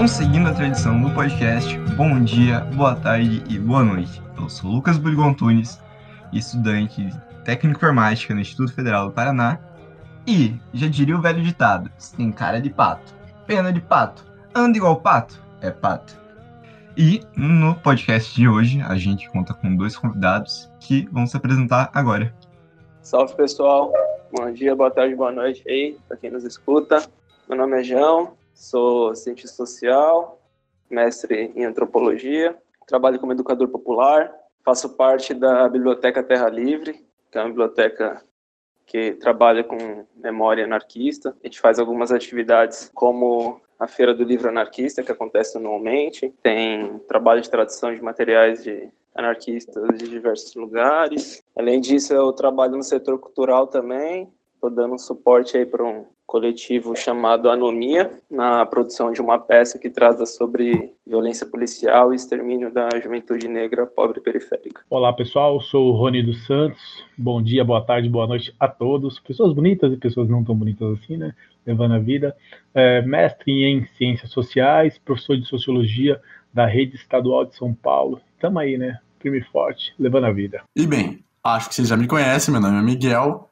Então, seguindo a tradição do podcast, bom dia, boa tarde e boa noite. Eu sou Lucas Burgon Tunes, estudante de técnico informática no Instituto Federal do Paraná. E, já diria o velho ditado, se tem cara de pato, pena de pato, anda igual pato, é pato. E no podcast de hoje, a gente conta com dois convidados que vão se apresentar agora. Salve pessoal, bom dia, boa tarde, boa noite aí, para quem nos escuta. Meu nome é João, sou cientista social, mestre em antropologia, trabalho como educador popular, faço parte da Biblioteca Terra Livre, que é uma biblioteca que trabalha com memória anarquista. A gente faz algumas atividades como a Feira do Livro Anarquista, que acontece anualmente. Tem trabalho de tradução de materiais de anarquistas de diversos lugares. Além disso, eu trabalho no setor cultural também. Estou dando suporte aí para um coletivo chamado Anomia, na produção de uma peça que trata sobre violência policial e extermínio da juventude negra pobre e periférica. Olá pessoal, sou o Rony dos Santos. Bom dia, boa tarde, boa noite a todos. Pessoas bonitas e pessoas não tão bonitas assim, né? Levando a vida. É, mestre em Ciências Sociais, professor de Sociologia da Rede Estadual de São Paulo. Tamo aí, né? Firme e forte, levando a vida. E bem, acho que vocês já me conhecem, meu nome é Miguel.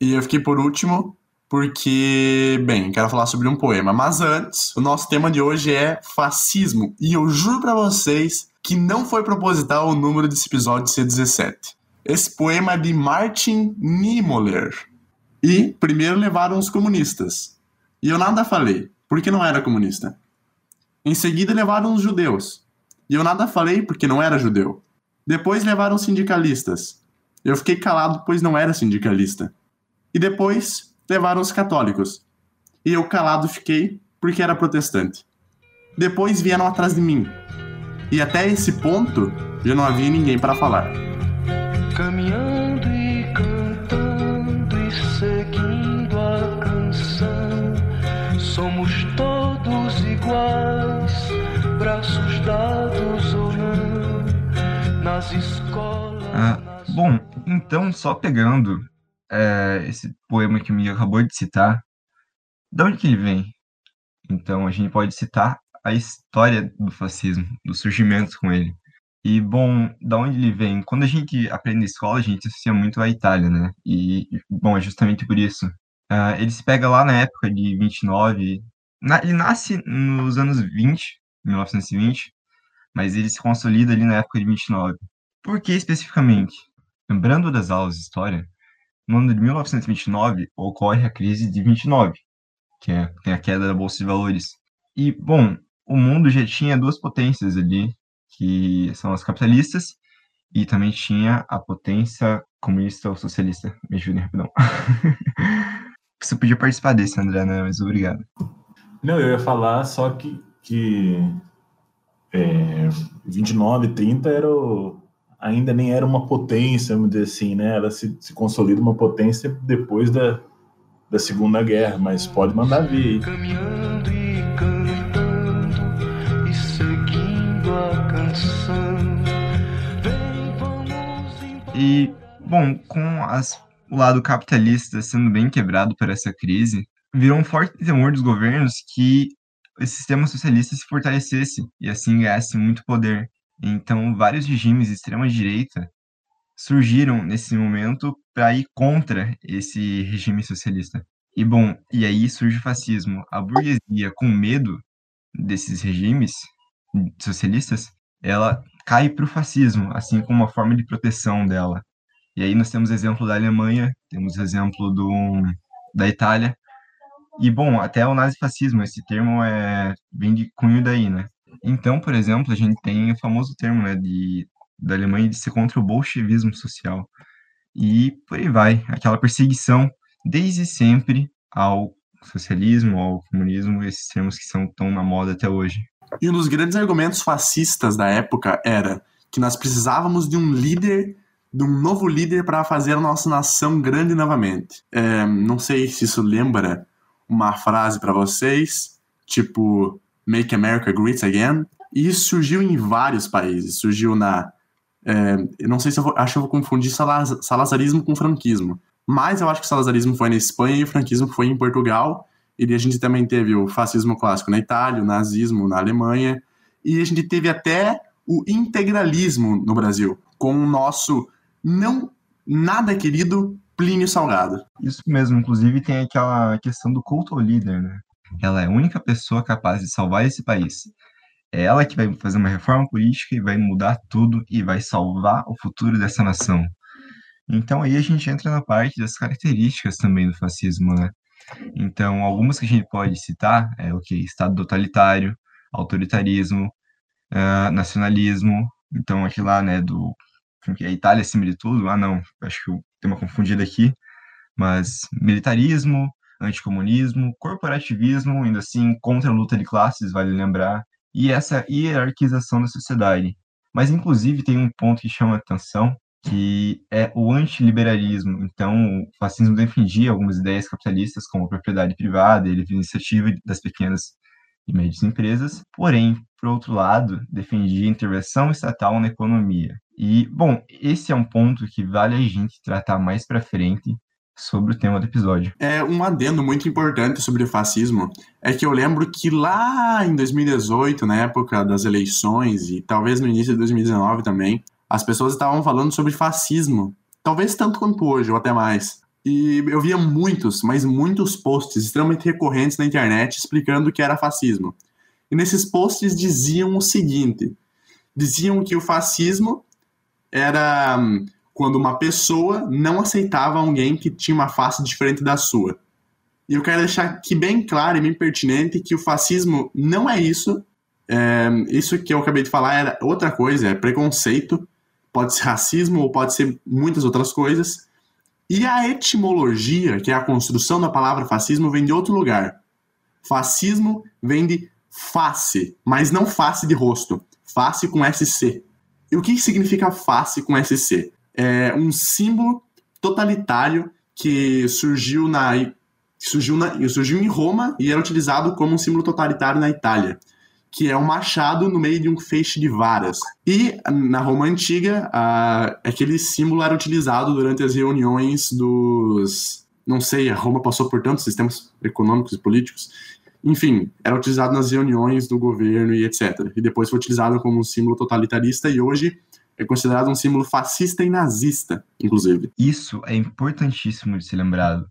E eu fiquei por último porque, bem, quero falar sobre um poema. Mas antes, o nosso tema de hoje é fascismo. E eu juro para vocês que não foi proposital o número desse episódio ser 17. Esse poema é de Martin Niemöller. E primeiro levaram os comunistas. E eu nada falei, porque não era comunista. Em seguida levaram os judeus. E eu nada falei porque não era judeu. Depois levaram os sindicalistas. Eu fiquei calado pois não era sindicalista. E depois levaram os católicos. E eu calado fiquei porque era protestante. Depois vieram atrás de mim. E até esse ponto já não havia ninguém para falar. Caminhando e cantando e seguindo a canção, somos todos iguais, braços dados ou não, nas escolas. Ah, bom, então só pegando é, esse poema que o Miguel acabou de citar, de onde que ele vem? Então, a gente pode citar a história do fascismo, do surgimento com ele. E, bom, da onde ele vem? Quando a gente aprende escola, a gente associa muito à Itália, né? E, bom, é justamente por isso. Uh, ele se pega lá na época de 29, na, ele nasce nos anos 20, 1920, mas ele se consolida ali na época de 29. Por que especificamente? Lembrando das aulas de história, no ano de 1929 ocorre a crise de 29, que é, tem a queda da bolsa de valores. E bom, o mundo já tinha duas potências ali, que são as capitalistas e também tinha a potência comunista ou socialista. Me ajudem rapidão. Você podia participar desse, André, né? Mas obrigado. Não, eu ia falar só que, que é, 29, 30 era o, ainda nem era uma potência, vamos dizer assim, né? Ela se, se consolida uma potência depois da, da Segunda Guerra, mas pode mandar vir. Caminhando e cantando e seguindo a canção. Vem, vamos E, bom, com as, o lado capitalista sendo bem quebrado por essa crise, virou um forte temor dos governos que o sistema socialista se fortalecesse e assim ganhasse muito poder. Então, vários regimes de extrema-direita surgiram nesse momento para ir contra esse regime socialista. E bom, e aí surge o fascismo. A burguesia, com medo desses regimes socialistas, ela cai para o fascismo, assim como uma forma de proteção dela. E aí nós temos exemplo da Alemanha, temos exemplo do, da Itália. E bom, até o nazifascismo, esse termo é vem de cunho daí, né? Então, por exemplo, a gente tem o famoso termo, né, de, da Alemanha de ser contra o bolchevismo social. E por aí vai, aquela perseguição desde sempre ao socialismo, ao comunismo, esses termos que são tão na moda até hoje. E um dos grandes argumentos fascistas da época era que nós precisávamos de um líder, de um novo líder para fazer a nossa nação grande novamente. É, não sei se isso lembra uma frase para vocês, tipo Make America Great Again. E isso surgiu em vários países. Surgiu na. É, eu não sei se eu vou, acho que eu vou confundir salazarismo com franquismo. Mas eu acho que o salazarismo foi na Espanha e o franquismo foi em Portugal. E a gente também teve o fascismo clássico na Itália, o nazismo na Alemanha, e a gente teve até o integralismo no Brasil, com o nosso não nada querido Plínio Salgado. Isso mesmo, inclusive tem aquela questão do culto ao líder, né? Ela é a única pessoa capaz de salvar esse país. É ela que vai fazer uma reforma política e vai mudar tudo e vai salvar o futuro dessa nação. Então aí a gente entra na parte das características também do fascismo, né? Então, algumas que a gente pode citar é o que? Estado totalitário, autoritarismo, uh, nacionalismo. Então, aqui lá, né, do é a Itália acima de tudo. Ah, não, acho que eu tenho uma confundida aqui. Mas militarismo, anticomunismo, corporativismo, ainda assim, contra a luta de classes, vale lembrar, e essa hierarquização da sociedade. Mas, inclusive, tem um ponto que chama atenção, que é o antiliberalismo. Então, o fascismo defendia algumas ideias capitalistas, como a propriedade privada e a livre iniciativa das pequenas e médias empresas, porém, por outro lado, defendia intervenção estatal na economia. E, bom, esse é um ponto que vale a gente tratar mais para frente, sobre o tema do episódio. É um adendo muito importante sobre o fascismo é que eu lembro que lá em 2018, na época das eleições e talvez no início de 2019 também, as pessoas estavam falando sobre fascismo, talvez tanto quanto hoje ou até mais. E eu via muitos, mas muitos posts extremamente recorrentes na internet explicando o que era fascismo. E nesses posts diziam o seguinte: diziam que o fascismo era hum, quando uma pessoa não aceitava alguém que tinha uma face diferente da sua. E eu quero deixar aqui bem claro e bem pertinente que o fascismo não é isso. É, isso que eu acabei de falar era outra coisa, é preconceito, pode ser racismo ou pode ser muitas outras coisas. E a etimologia, que é a construção da palavra fascismo, vem de outro lugar. Fascismo vem de face, mas não face de rosto, face com SC. E o que significa face com SC? É um símbolo totalitário que surgiu na surgiu, na, surgiu em Roma e era utilizado como um símbolo totalitário na Itália, que é um machado no meio de um feixe de varas. E na Roma antiga, a, aquele símbolo era utilizado durante as reuniões dos não sei, a Roma passou por tantos sistemas econômicos e políticos. Enfim, era utilizado nas reuniões do governo e etc. E depois foi utilizado como um símbolo totalitarista e hoje é considerado um símbolo fascista e nazista, inclusive. Isso é importantíssimo de ser lembrado.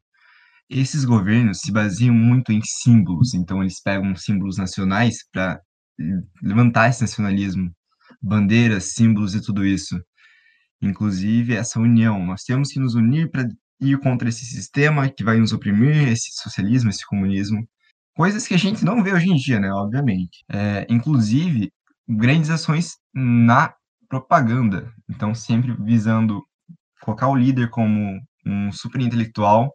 Esses governos se baseiam muito em símbolos, então eles pegam símbolos nacionais para levantar esse nacionalismo, bandeiras, símbolos e tudo isso. Inclusive essa união, nós temos que nos unir para ir contra esse sistema que vai nos oprimir, esse socialismo, esse comunismo, coisas que a gente não vê hoje em dia, né? Obviamente. É, inclusive grandes ações na propaganda. Então, sempre visando colocar o líder como um super intelectual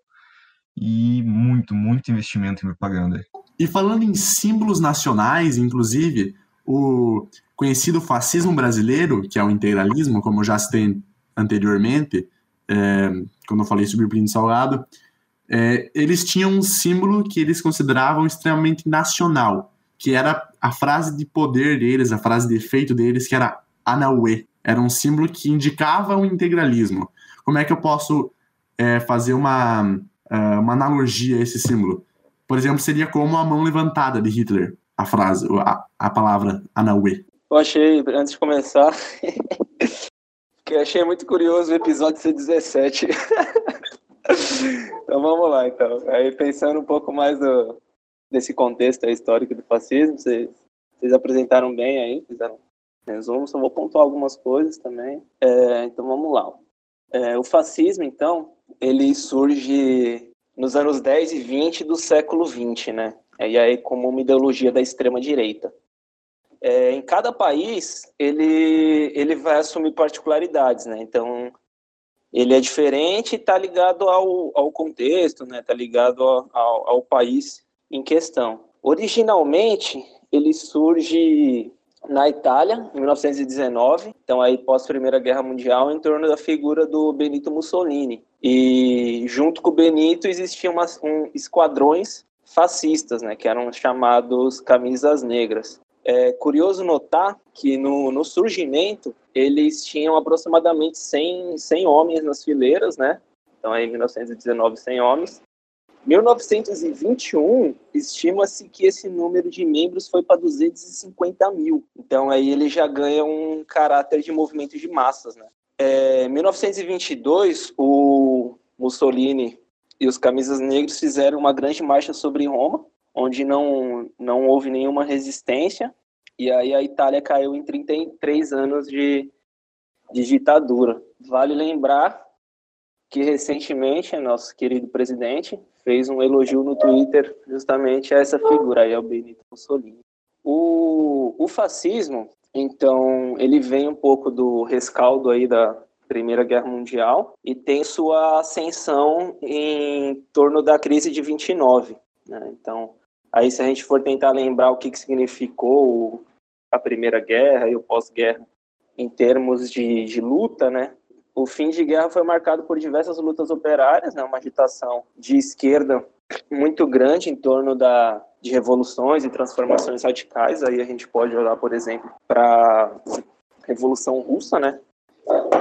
e muito, muito investimento em propaganda. E falando em símbolos nacionais, inclusive, o conhecido fascismo brasileiro, que é o integralismo, como já citei anteriormente, é, quando eu falei sobre o Plínio Salgado, é, eles tinham um símbolo que eles consideravam extremamente nacional, que era a frase de poder deles, a frase de efeito deles, que era Anauê. Era um símbolo que indicava o integralismo. Como é que eu posso é, fazer uma, uh, uma analogia a esse símbolo? Por exemplo, seria como a mão levantada de Hitler, a frase, a, a palavra Anauê. Eu achei, antes de começar, que achei muito curioso o episódio ser 17. então vamos lá, então. Aí pensando um pouco mais do, desse contexto histórico do fascismo, vocês, vocês apresentaram bem aí, fizeram resumo, só vou pontuar algumas coisas também. É, então vamos lá. É, o fascismo, então, ele surge nos anos 10 e 20 do século 20, né? E aí como uma ideologia da extrema direita. É, em cada país ele ele vai assumir particularidades, né? Então ele é diferente e está ligado ao, ao contexto, né? Está ligado ao, ao, ao país em questão. Originalmente ele surge na Itália, em 1919, então aí pós Primeira Guerra Mundial, em torno da figura do Benito Mussolini. E junto com o Benito existiam umas, um, esquadrões fascistas, né, que eram chamados camisas negras. É curioso notar que no, no surgimento eles tinham aproximadamente 100, 100 homens nas fileiras, né? Então aí em 1919 100 homens. 1921, estima-se que esse número de membros foi para 250 mil. Então aí ele já ganha um caráter de movimento de massas, né? É, 1922, o Mussolini e os camisas negros fizeram uma grande marcha sobre Roma, onde não, não houve nenhuma resistência, e aí a Itália caiu em 33 anos de, de ditadura. Vale lembrar que recentemente nosso querido presidente fez um elogio no Twitter justamente a essa figura aí, ao Benito Mussolini. O, o fascismo, então, ele vem um pouco do rescaldo aí da Primeira Guerra Mundial e tem sua ascensão em torno da crise de 29. Né? Então, aí se a gente for tentar lembrar o que, que significou a Primeira Guerra e o pós-guerra em termos de, de luta, né? O fim de guerra foi marcado por diversas lutas operárias, né, uma agitação de esquerda muito grande em torno da, de revoluções e transformações radicais. Aí a gente pode olhar, por exemplo, para a Revolução Russa, né?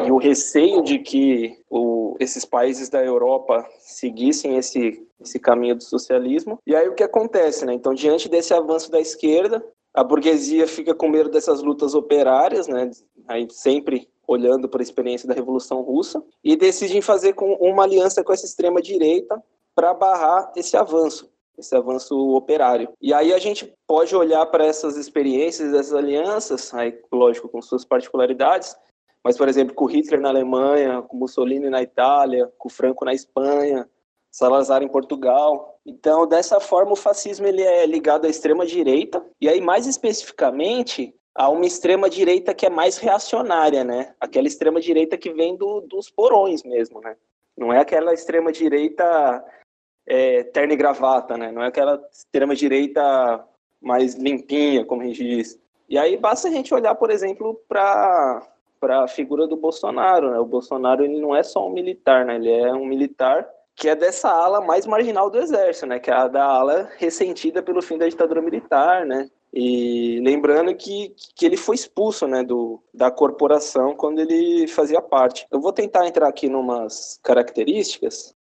E o receio de que o, esses países da Europa seguissem esse, esse caminho do socialismo. E aí o que acontece, né? Então, diante desse avanço da esquerda, a burguesia fica com medo dessas lutas operárias, né? Aí sempre olhando para a experiência da Revolução Russa, e decidem fazer com uma aliança com essa extrema direita para barrar esse avanço, esse avanço operário. E aí a gente pode olhar para essas experiências, essas alianças, aí lógico com suas particularidades, mas por exemplo com Hitler na Alemanha, com Mussolini na Itália, com Franco na Espanha, Salazar em Portugal. Então, dessa forma, o fascismo ele é ligado à extrema direita e aí mais especificamente a uma extrema direita que é mais reacionária, né? Aquela extrema direita que vem do, dos porões mesmo, né? Não é aquela extrema direita é, terno e gravata, né? Não é aquela extrema direita mais limpinha, como a gente diz. E aí basta a gente olhar, por exemplo, para para a figura do Bolsonaro, né? O Bolsonaro ele não é só um militar, né? Ele é um militar que é dessa ala mais marginal do exército, né? Que é a da ala ressentida pelo fim da ditadura militar, né? E lembrando que, que ele foi expulso né, do, da corporação quando ele fazia parte. Eu vou tentar entrar aqui em umas características.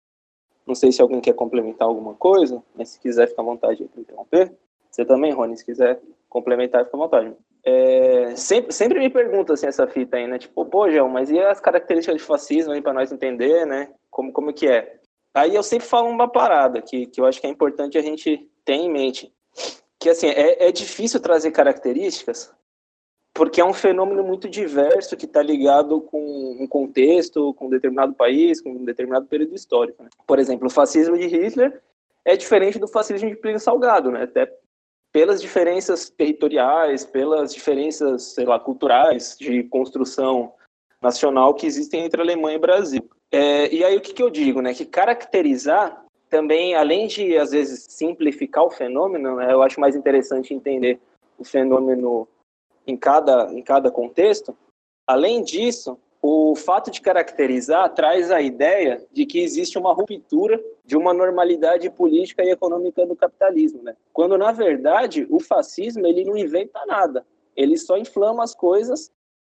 Não sei se alguém quer complementar alguma coisa, mas se quiser, fica à vontade para interromper. Você também, Rony, se quiser complementar, fica à vontade. É, sempre, sempre me pergunta assim, essa fita aí, né? Tipo, pô, João, mas e as características de fascismo aí para nós entender, né? Como, como que é? Aí eu sempre falo uma parada que, que eu acho que é importante a gente ter em mente que assim é, é difícil trazer características porque é um fenômeno muito diverso que está ligado com um contexto, com um determinado país, com um determinado período histórico. Né? Por exemplo, o fascismo de Hitler é diferente do fascismo de Plínio Salgado, né? Até pelas diferenças territoriais, pelas diferenças, sei lá, culturais de construção nacional que existem entre Alemanha e Brasil. É, e aí o que, que eu digo, né? Que caracterizar também, além de, às vezes, simplificar o fenômeno, né, eu acho mais interessante entender o fenômeno em cada, em cada contexto. Além disso, o fato de caracterizar traz a ideia de que existe uma ruptura de uma normalidade política e econômica do capitalismo, né? Quando na verdade o fascismo ele não inventa nada, ele só inflama as coisas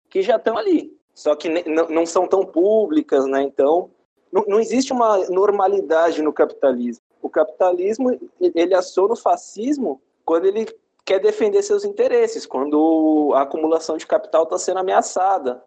que já estão ali, só que não são tão públicas, né? Então não, não existe uma normalidade no capitalismo. O capitalismo ele aciona o fascismo quando ele quer defender seus interesses, quando a acumulação de capital está sendo ameaçada.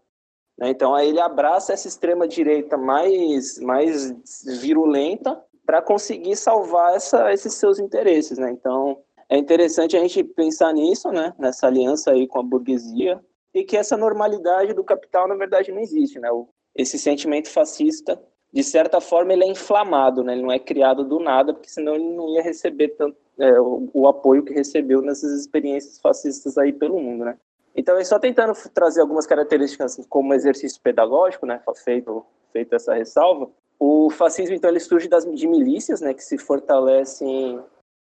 Né? Então aí ele abraça essa extrema direita mais mais virulenta para conseguir salvar essa, esses seus interesses, né? Então é interessante a gente pensar nisso, né? Nessa aliança aí com a burguesia e que essa normalidade do capital na verdade não existe, né? Esse sentimento fascista de certa forma, ele é inflamado, né? Ele não é criado do nada, porque senão ele não ia receber tanto, é, o, o, apoio que recebeu nessas experiências fascistas aí pelo mundo, né? Então, só tentando trazer algumas características como exercício pedagógico, né? Feito, feito essa ressalva. O fascismo, então, ele surge das, de milícias, né? Que se fortalecem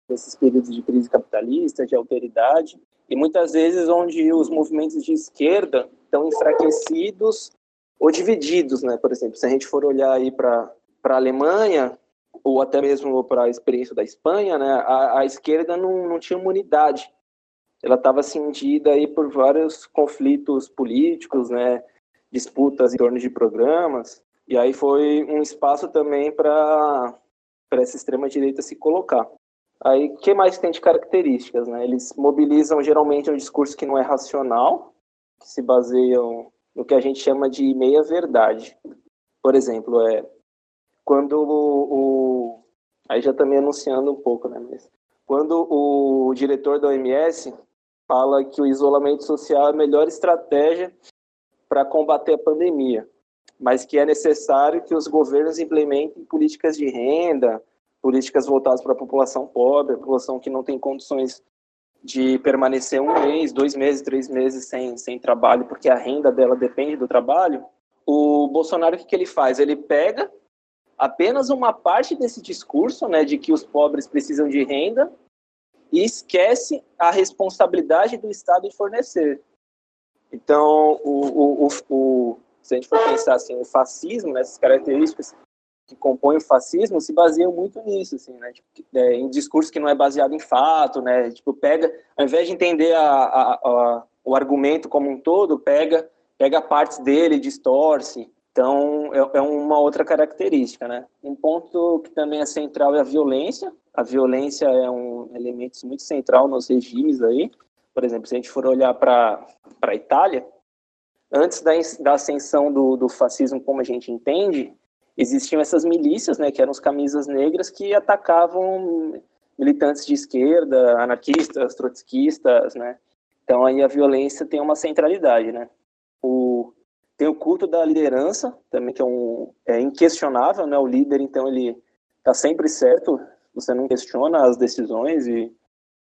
nesses períodos de crise capitalista, de alteridade, e muitas vezes onde os movimentos de esquerda estão enfraquecidos ou divididos, né? Por exemplo, se a gente for olhar aí para a Alemanha, ou até mesmo para a experiência da Espanha, né? A, a esquerda não, não tinha uma unidade. Ela estava cindida aí por vários conflitos políticos, né? Disputas em torno de programas. E aí foi um espaço também para essa extrema direita se colocar. Aí, o que mais tem de características? Né? Eles mobilizam geralmente um discurso que não é racional, que se baseiam no que a gente chama de meia-verdade. Por exemplo, é quando o, o, Aí já também anunciando um pouco, né? Mas quando o diretor da OMS fala que o isolamento social é a melhor estratégia para combater a pandemia, mas que é necessário que os governos implementem políticas de renda, políticas voltadas para a população pobre, a população que não tem condições de permanecer um mês, dois meses, três meses sem, sem trabalho, porque a renda dela depende do trabalho, o Bolsonaro, o que, que ele faz? Ele pega apenas uma parte desse discurso, né, de que os pobres precisam de renda, e esquece a responsabilidade do Estado em fornecer. Então, o, o, o, o se a gente for pensar assim, o fascismo, essas características que compõem o fascismo se baseiam muito nisso, assim, né? Tipo, é, em discurso que não é baseado em fato, né? Tipo, pega, ao invés de entender a, a, a, o argumento como um todo, pega, pega partes dele, distorce. Então, é, é, uma outra característica, né? Um ponto que também é central é a violência. A violência é um elemento muito central nos regimes aí. Por exemplo, se a gente for olhar para a Itália, antes da, da ascensão do, do fascismo como a gente entende, existiam essas milícias, né, que eram os camisas negras que atacavam militantes de esquerda, anarquistas, trotskistas, né? Então aí a violência tem uma centralidade, né? O tem o culto da liderança também que é um é inquestionável, né? O líder então ele está sempre certo, você não questiona as decisões e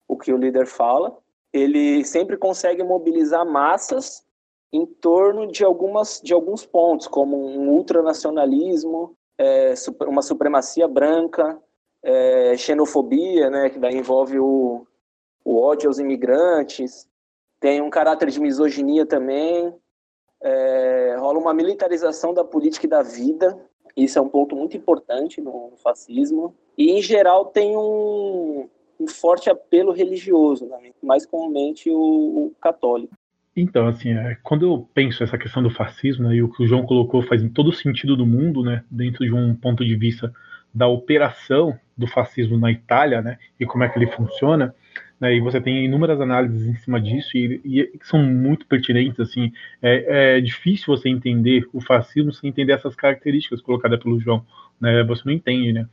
o que o líder fala. Ele sempre consegue mobilizar massas em torno de algumas de alguns pontos, como um ultranacionalismo, é, uma supremacia branca, é, xenofobia, né, que daí envolve o, o ódio aos imigrantes, tem um caráter de misoginia também, é, rola uma militarização da política e da vida, isso é um ponto muito importante no, fascismo, e em geral tem um, um forte apelo religioso, né, mais comumente o, o católico. Então, assim, é, quando eu penso essa questão do fascismo, né, e o que o João colocou faz em todo sentido do mundo, né, dentro de um ponto de vista da operação do fascismo na Itália, né, e como é que ele funciona, né, e você tem inúmeras análises em cima disso e, e são muito pertinentes, assim, é, é, difícil você entender o fascismo sem entender essas características colocadas pelo João, né, você não entende, né,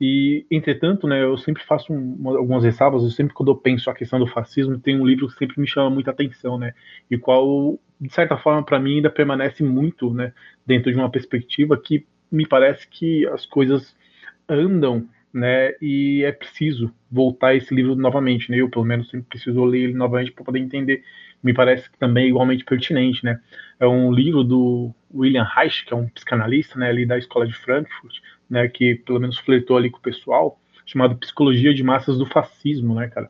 e, entretanto, né, eu sempre faço um, algumas ressalvas, eu sempre quando eu penso a questão do fascismo, tem um livro que sempre me chama muita atenção, né, e qual, de certa forma, para mim ainda permanece muito, né, dentro de uma perspectiva que me parece que as coisas andam, né, e é preciso voltar esse livro novamente, né, eu pelo menos sempre preciso ler ele novamente para poder entender, me parece que também é igualmente pertinente, né, é um livro do William Reich, que é um psicanalista, né, ali da escola de Frankfurt, né, que pelo menos flertou ali com o pessoal, chamado Psicologia de Massas do Fascismo, né, cara?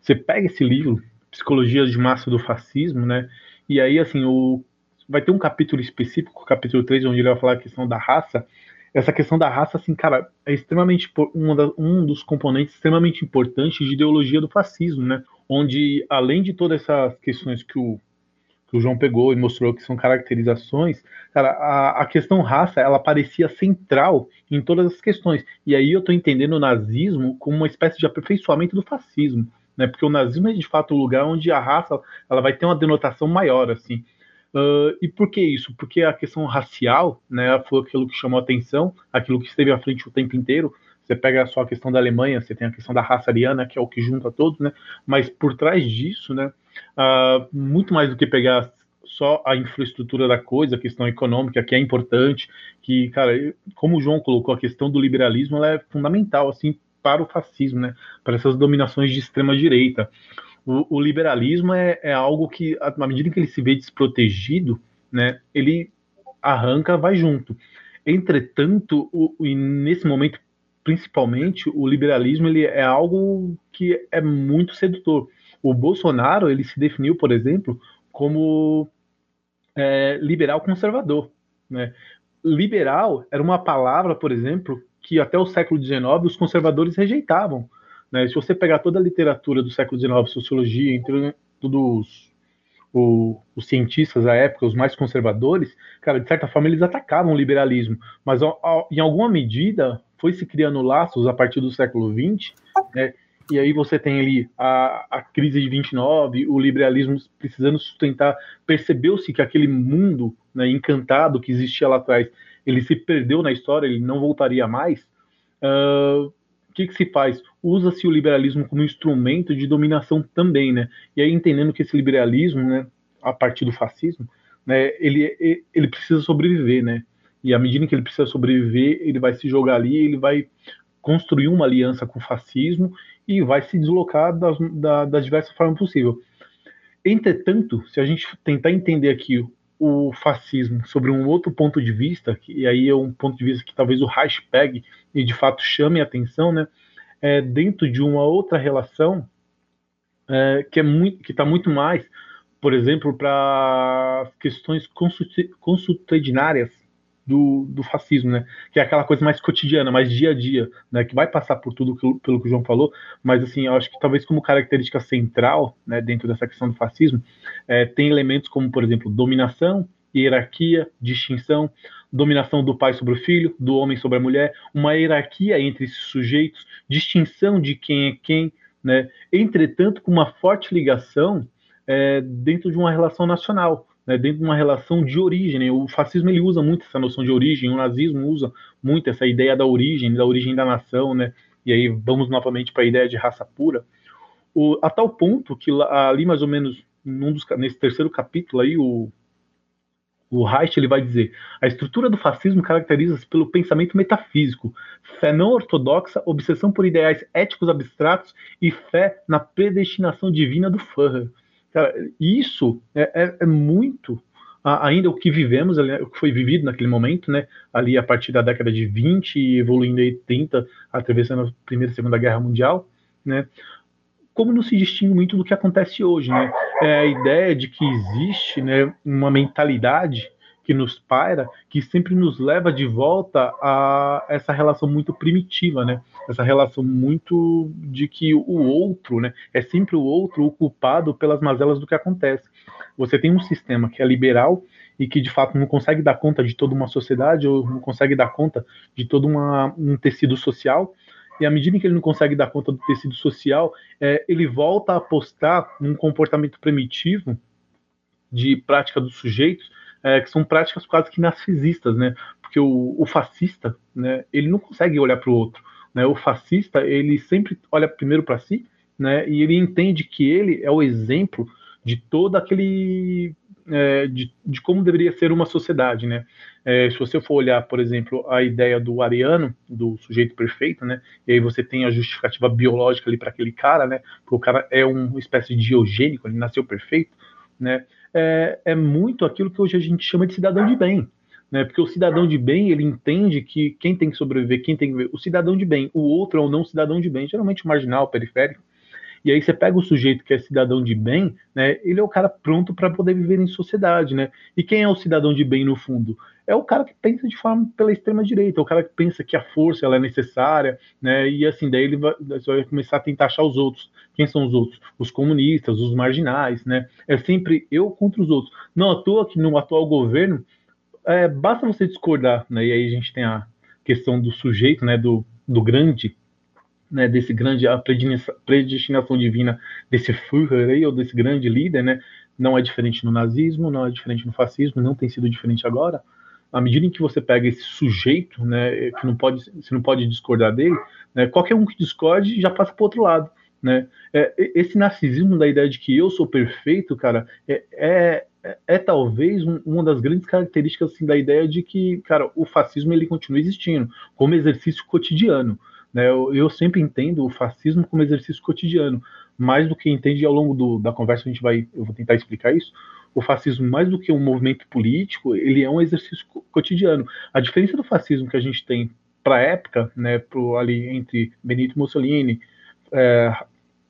Você pega esse livro, Psicologia de Massa do Fascismo, né, e aí, assim, o, vai ter um capítulo específico, capítulo 3, onde ele vai falar a questão da raça, essa questão da raça, assim, cara, é extremamente da, um dos componentes extremamente importantes de ideologia do fascismo, né? Onde, além de todas essas questões que o que o João pegou e mostrou que são caracterizações, cara, a, a questão raça, ela parecia central em todas as questões. E aí eu estou entendendo o nazismo como uma espécie de aperfeiçoamento do fascismo, né? Porque o nazismo é de fato o lugar onde a raça ela vai ter uma denotação maior, assim. Uh, e por que isso? Porque a questão racial, né, foi aquilo que chamou a atenção, aquilo que esteve à frente o tempo inteiro. Você pega só a questão da Alemanha, você tem a questão da raça ariana, que é o que junta todos, né? Mas por trás disso, né, uh, muito mais do que pegar só a infraestrutura da coisa, a questão econômica, que é importante, que, cara, como o João colocou, a questão do liberalismo ela é fundamental, assim, para o fascismo, né, para essas dominações de extrema direita. O, o liberalismo é, é, algo que, à medida que ele se vê desprotegido, né, ele arranca, vai junto. Entretanto, o, nesse momento, principalmente, o liberalismo ele é algo que é muito sedutor o Bolsonaro ele se definiu, por exemplo, como é, liberal conservador. Né? Liberal era uma palavra, por exemplo, que até o século XIX os conservadores rejeitavam. Né? Se você pegar toda a literatura do século XIX, sociologia, entre todos os, os cientistas da época, os mais conservadores, cara, de certa forma eles atacavam o liberalismo, mas ao, ao, em alguma medida foi se criando laços a partir do século XX, né? E aí você tem ali a, a crise de 29, o liberalismo precisando sustentar. Percebeu-se que aquele mundo né, encantado que existia lá atrás, ele se perdeu na história, ele não voltaria mais. Uh, o que, que se faz? Usa-se o liberalismo como instrumento de dominação também, né? E aí entendendo que esse liberalismo, né, a partir do fascismo, né, ele, ele precisa sobreviver, né? E à medida que ele precisa sobreviver, ele vai se jogar ali, ele vai construir uma aliança com o fascismo e vai se deslocar das, da, das diversas formas possíveis. Entretanto, se a gente tentar entender aqui o fascismo sobre um outro ponto de vista, e aí é um ponto de vista que talvez o Reich pegue e de fato chame a atenção, né, é dentro de uma outra relação é, que é muito, que está muito mais, por exemplo, para questões consuetudinárias do, do fascismo, né? Que é aquela coisa mais cotidiana, mais dia a dia, né? Que vai passar por tudo que, pelo que o João falou, mas assim, eu acho que talvez como característica central, né, dentro dessa questão do fascismo, é, tem elementos como, por exemplo, dominação, hierarquia, distinção, dominação do pai sobre o filho, do homem sobre a mulher, uma hierarquia entre esses sujeitos, distinção de quem é quem, né? Entretanto, com uma forte ligação é, dentro de uma relação nacional, né, dentro de uma relação de origem. Né? O fascismo ele usa muito essa noção de origem, o nazismo usa muito essa ideia da origem, da origem da nação, né? E aí vamos novamente para a ideia de raça pura. O, a tal ponto que ali mais ou menos dos, nesse terceiro capítulo aí o o Reich ele vai dizer: a estrutura do fascismo caracteriza-se pelo pensamento metafísico, fé não ortodoxa, obsessão por ideais éticos abstratos e fé na predestinação divina do Führer. Cara, isso é, é, é muito ainda o que vivemos, o que foi vivido naquele momento, né? Ali a partir da década de 20 e evoluindo aí 30, atravessando a Primeira e Segunda Guerra Mundial, né? Como não se distingue muito do que acontece hoje, né? É a ideia de que existe, né, uma mentalidade que nos paira, que sempre nos leva de volta a essa relação muito primitiva, né? Essa relação muito de que o outro, né, é sempre o outro o culpado pelas mazelas do que acontece. Você tem um sistema que é liberal e que de fato não consegue dar conta de toda uma sociedade ou não consegue dar conta de todo uma, um tecido social. E à medida que ele não consegue dar conta do tecido social, é, ele volta a apostar num comportamento primitivo de prática dos sujeitos é, que são práticas quase que narcisistas, né? Porque o, o fascista, né, ele não consegue olhar para o outro. Né? O fascista, ele sempre olha primeiro para si, né? E ele entende que ele é o exemplo de todo aquele é, de, de, como deveria ser uma sociedade, né? É, se você for olhar, por exemplo, a ideia do ariano, do sujeito perfeito, né? E aí você tem a justificativa biológica ali para aquele cara, né? Porque o cara é uma espécie de eugênico, ele nasceu perfeito, né? é, é muito aquilo que hoje a gente chama de cidadão de bem. Né? Porque o cidadão de bem, ele entende que quem tem que sobreviver, quem tem que ver, o cidadão de bem, o outro é o não cidadão de bem, geralmente marginal, periférico. E aí você pega o sujeito que é cidadão de bem, né? Ele é o cara pronto para poder viver em sociedade, né? E quem é o cidadão de bem no fundo? É o cara que pensa de forma pela extrema direita, é o cara que pensa que a força ela é necessária, né? E assim daí ele vai, vai começar a tentar achar os outros. Quem são os outros? Os comunistas, os marginais, né? É sempre eu contra os outros. Não à toa que no atual governo, é, basta você discordar, né? E aí a gente tem a questão do sujeito, né? Do, do grande, né? Desse grande, a predestinação divina desse Führer aí, ou desse grande líder, né? Não é diferente no nazismo, não é diferente no fascismo, não tem sido diferente agora. À medida em que você pega esse sujeito, né? Que não pode, você não pode discordar dele, né? Qualquer um que discorde já passa para outro lado. Né? É, esse narcisismo da ideia de que eu sou perfeito, cara, é, é, é talvez um, uma das grandes características assim, da ideia de que, cara, o fascismo ele continua existindo como exercício cotidiano. Né? Eu, eu sempre entendo o fascismo como exercício cotidiano, mais do que entende ao longo do, da conversa a gente vai, eu vou tentar explicar isso. O fascismo, mais do que um movimento político, ele é um exercício cotidiano. A diferença do fascismo que a gente tem para a época, né, pro, ali entre Benito Mussolini, é,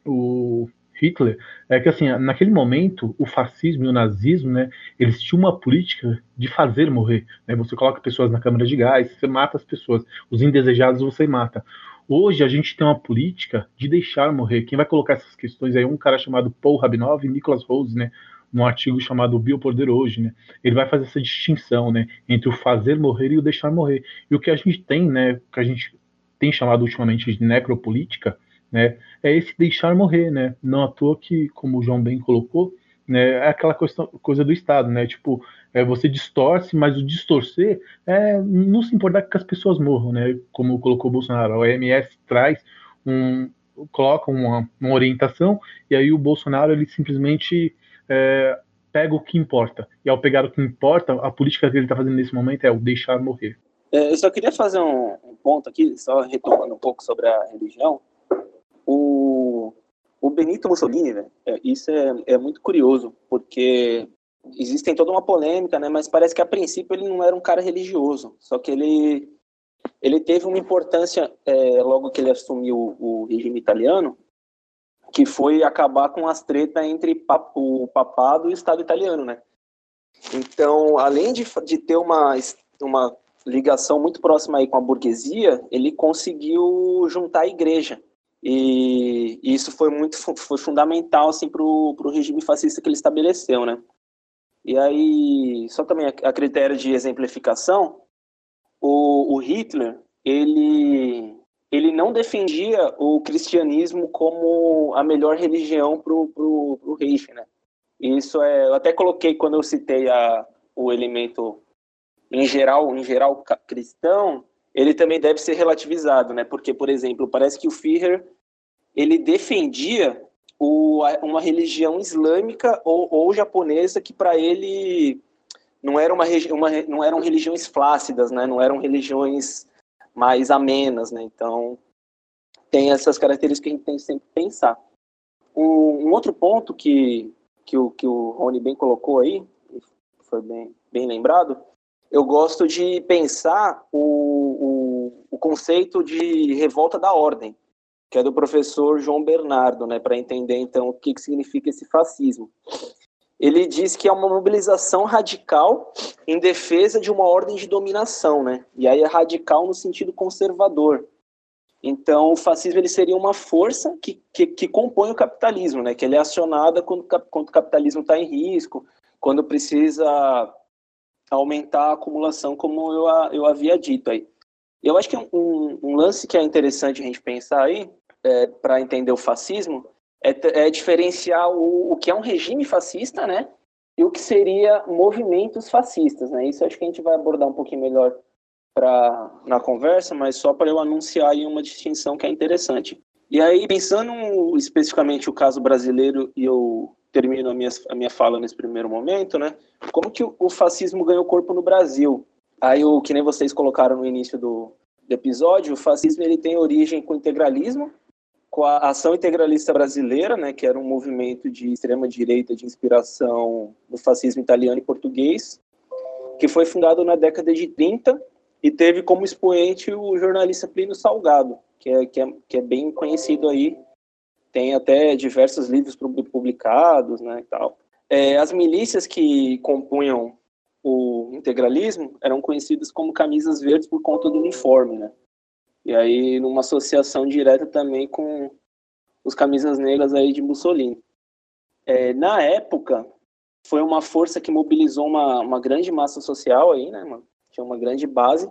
o Hitler é que assim naquele momento o fascismo e o nazismo né eles tinham uma política de fazer morrer né? você coloca pessoas na câmara de gás você mata as pessoas os indesejados você mata hoje a gente tem uma política de deixar morrer quem vai colocar essas questões aí é um cara chamado Paul Rabinov e Nicholas Rose né num artigo chamado Biopoder hoje, né? Ele vai fazer essa distinção, né, entre o fazer morrer e o deixar morrer. E o que a gente tem, né, que a gente tem chamado ultimamente de necropolítica, né, é esse deixar morrer, né? Não à toa que, como o João bem colocou, né, é aquela questão, coisa do Estado, né? Tipo, é, você distorce, mas o distorcer é não se importar que as pessoas morram, né? Como colocou o Bolsonaro, a OMS traz um, coloca uma, uma orientação e aí o Bolsonaro ele simplesmente é, pega o que importa. E ao pegar o que importa, a política que ele está fazendo nesse momento é o deixar morrer. É, eu só queria fazer um, um ponto aqui, só retomando um pouco sobre a religião. O, o Benito Mussolini, né, isso é, é muito curioso, porque existem toda uma polêmica, né, mas parece que a princípio ele não era um cara religioso, só que ele ele teve uma importância é, logo que ele assumiu o regime italiano, que foi acabar com as tretas entre o papado e o Estado italiano, né? Então, além de, de ter uma, uma ligação muito próxima aí com a burguesia, ele conseguiu juntar a igreja. E, isso foi muito foi fundamental assim, para o regime fascista que ele estabeleceu, né? E aí, só também a, a critério de exemplificação, o, o Hitler, ele, ele não defendia o cristianismo como a melhor religião para o Reich, né? Isso é, eu até coloquei quando eu citei a, o elemento em geral, em geral cristão, ele também deve ser relativizado, né? Porque, por exemplo, parece que o Führer ele defendia o, uma religião islâmica ou, ou japonesa que para ele não, era uma, uma, não eram religiões flácidas, né? não eram religiões mais amenas. Né? Então, tem essas características que a gente tem que sempre pensar. Um, um, outro ponto que, que, o, que o Rony bem colocou aí, foi bem, bem lembrado, eu gosto de pensar o, o, o conceito de revolta da ordem, que é do professor João Bernardo, né, para entender então o que, que significa esse fascismo ele diz que é uma mobilização radical em defesa de uma ordem de dominação, né? E aí é radical no sentido conservador. Então, o fascismo ele seria uma força que, que, que compõe o capitalismo, né? Que ele é acionada quando, quando o capitalismo está em risco, quando precisa aumentar a acumulação, como eu, eu havia dito aí. Eu acho que um, um lance que é interessante a gente pensar aí, é, para entender o fascismo, é, é diferenciar o, o que é um regime fascista, né? E o que seria movimentos fascistas, né? Isso acho que a gente vai abordar um pouquinho melhor pra, na conversa, mas só para eu anunciar aí uma distinção que é interessante. E aí, pensando especificamente o caso brasileiro, e eu termino a minha, a minha fala nesse primeiro momento, né? Como que o, fascismo ganhou corpo no Brasil? Aí, o que nem vocês colocaram no início do, do episódio, o fascismo ele tem origem com o integralismo, com a Ação Integralista Brasileira, né, que era um movimento de extrema direita de inspiração do fascismo italiano e português, que foi fundado na década de 30 e teve como expoente o jornalista Plínio Salgado, que é, que é, que é bem conhecido aí, tem até diversos livros publicados, né, e tal. É, as milícias que compunham o integralismo eram conhecidas como camisas verdes por conta do uniforme, né? E aí, numa associação direta também com os camisas negras aí de Mussolini. É, na época, foi uma força que mobilizou uma, uma grande massa social aí, né, mano? Tinha uma grande base,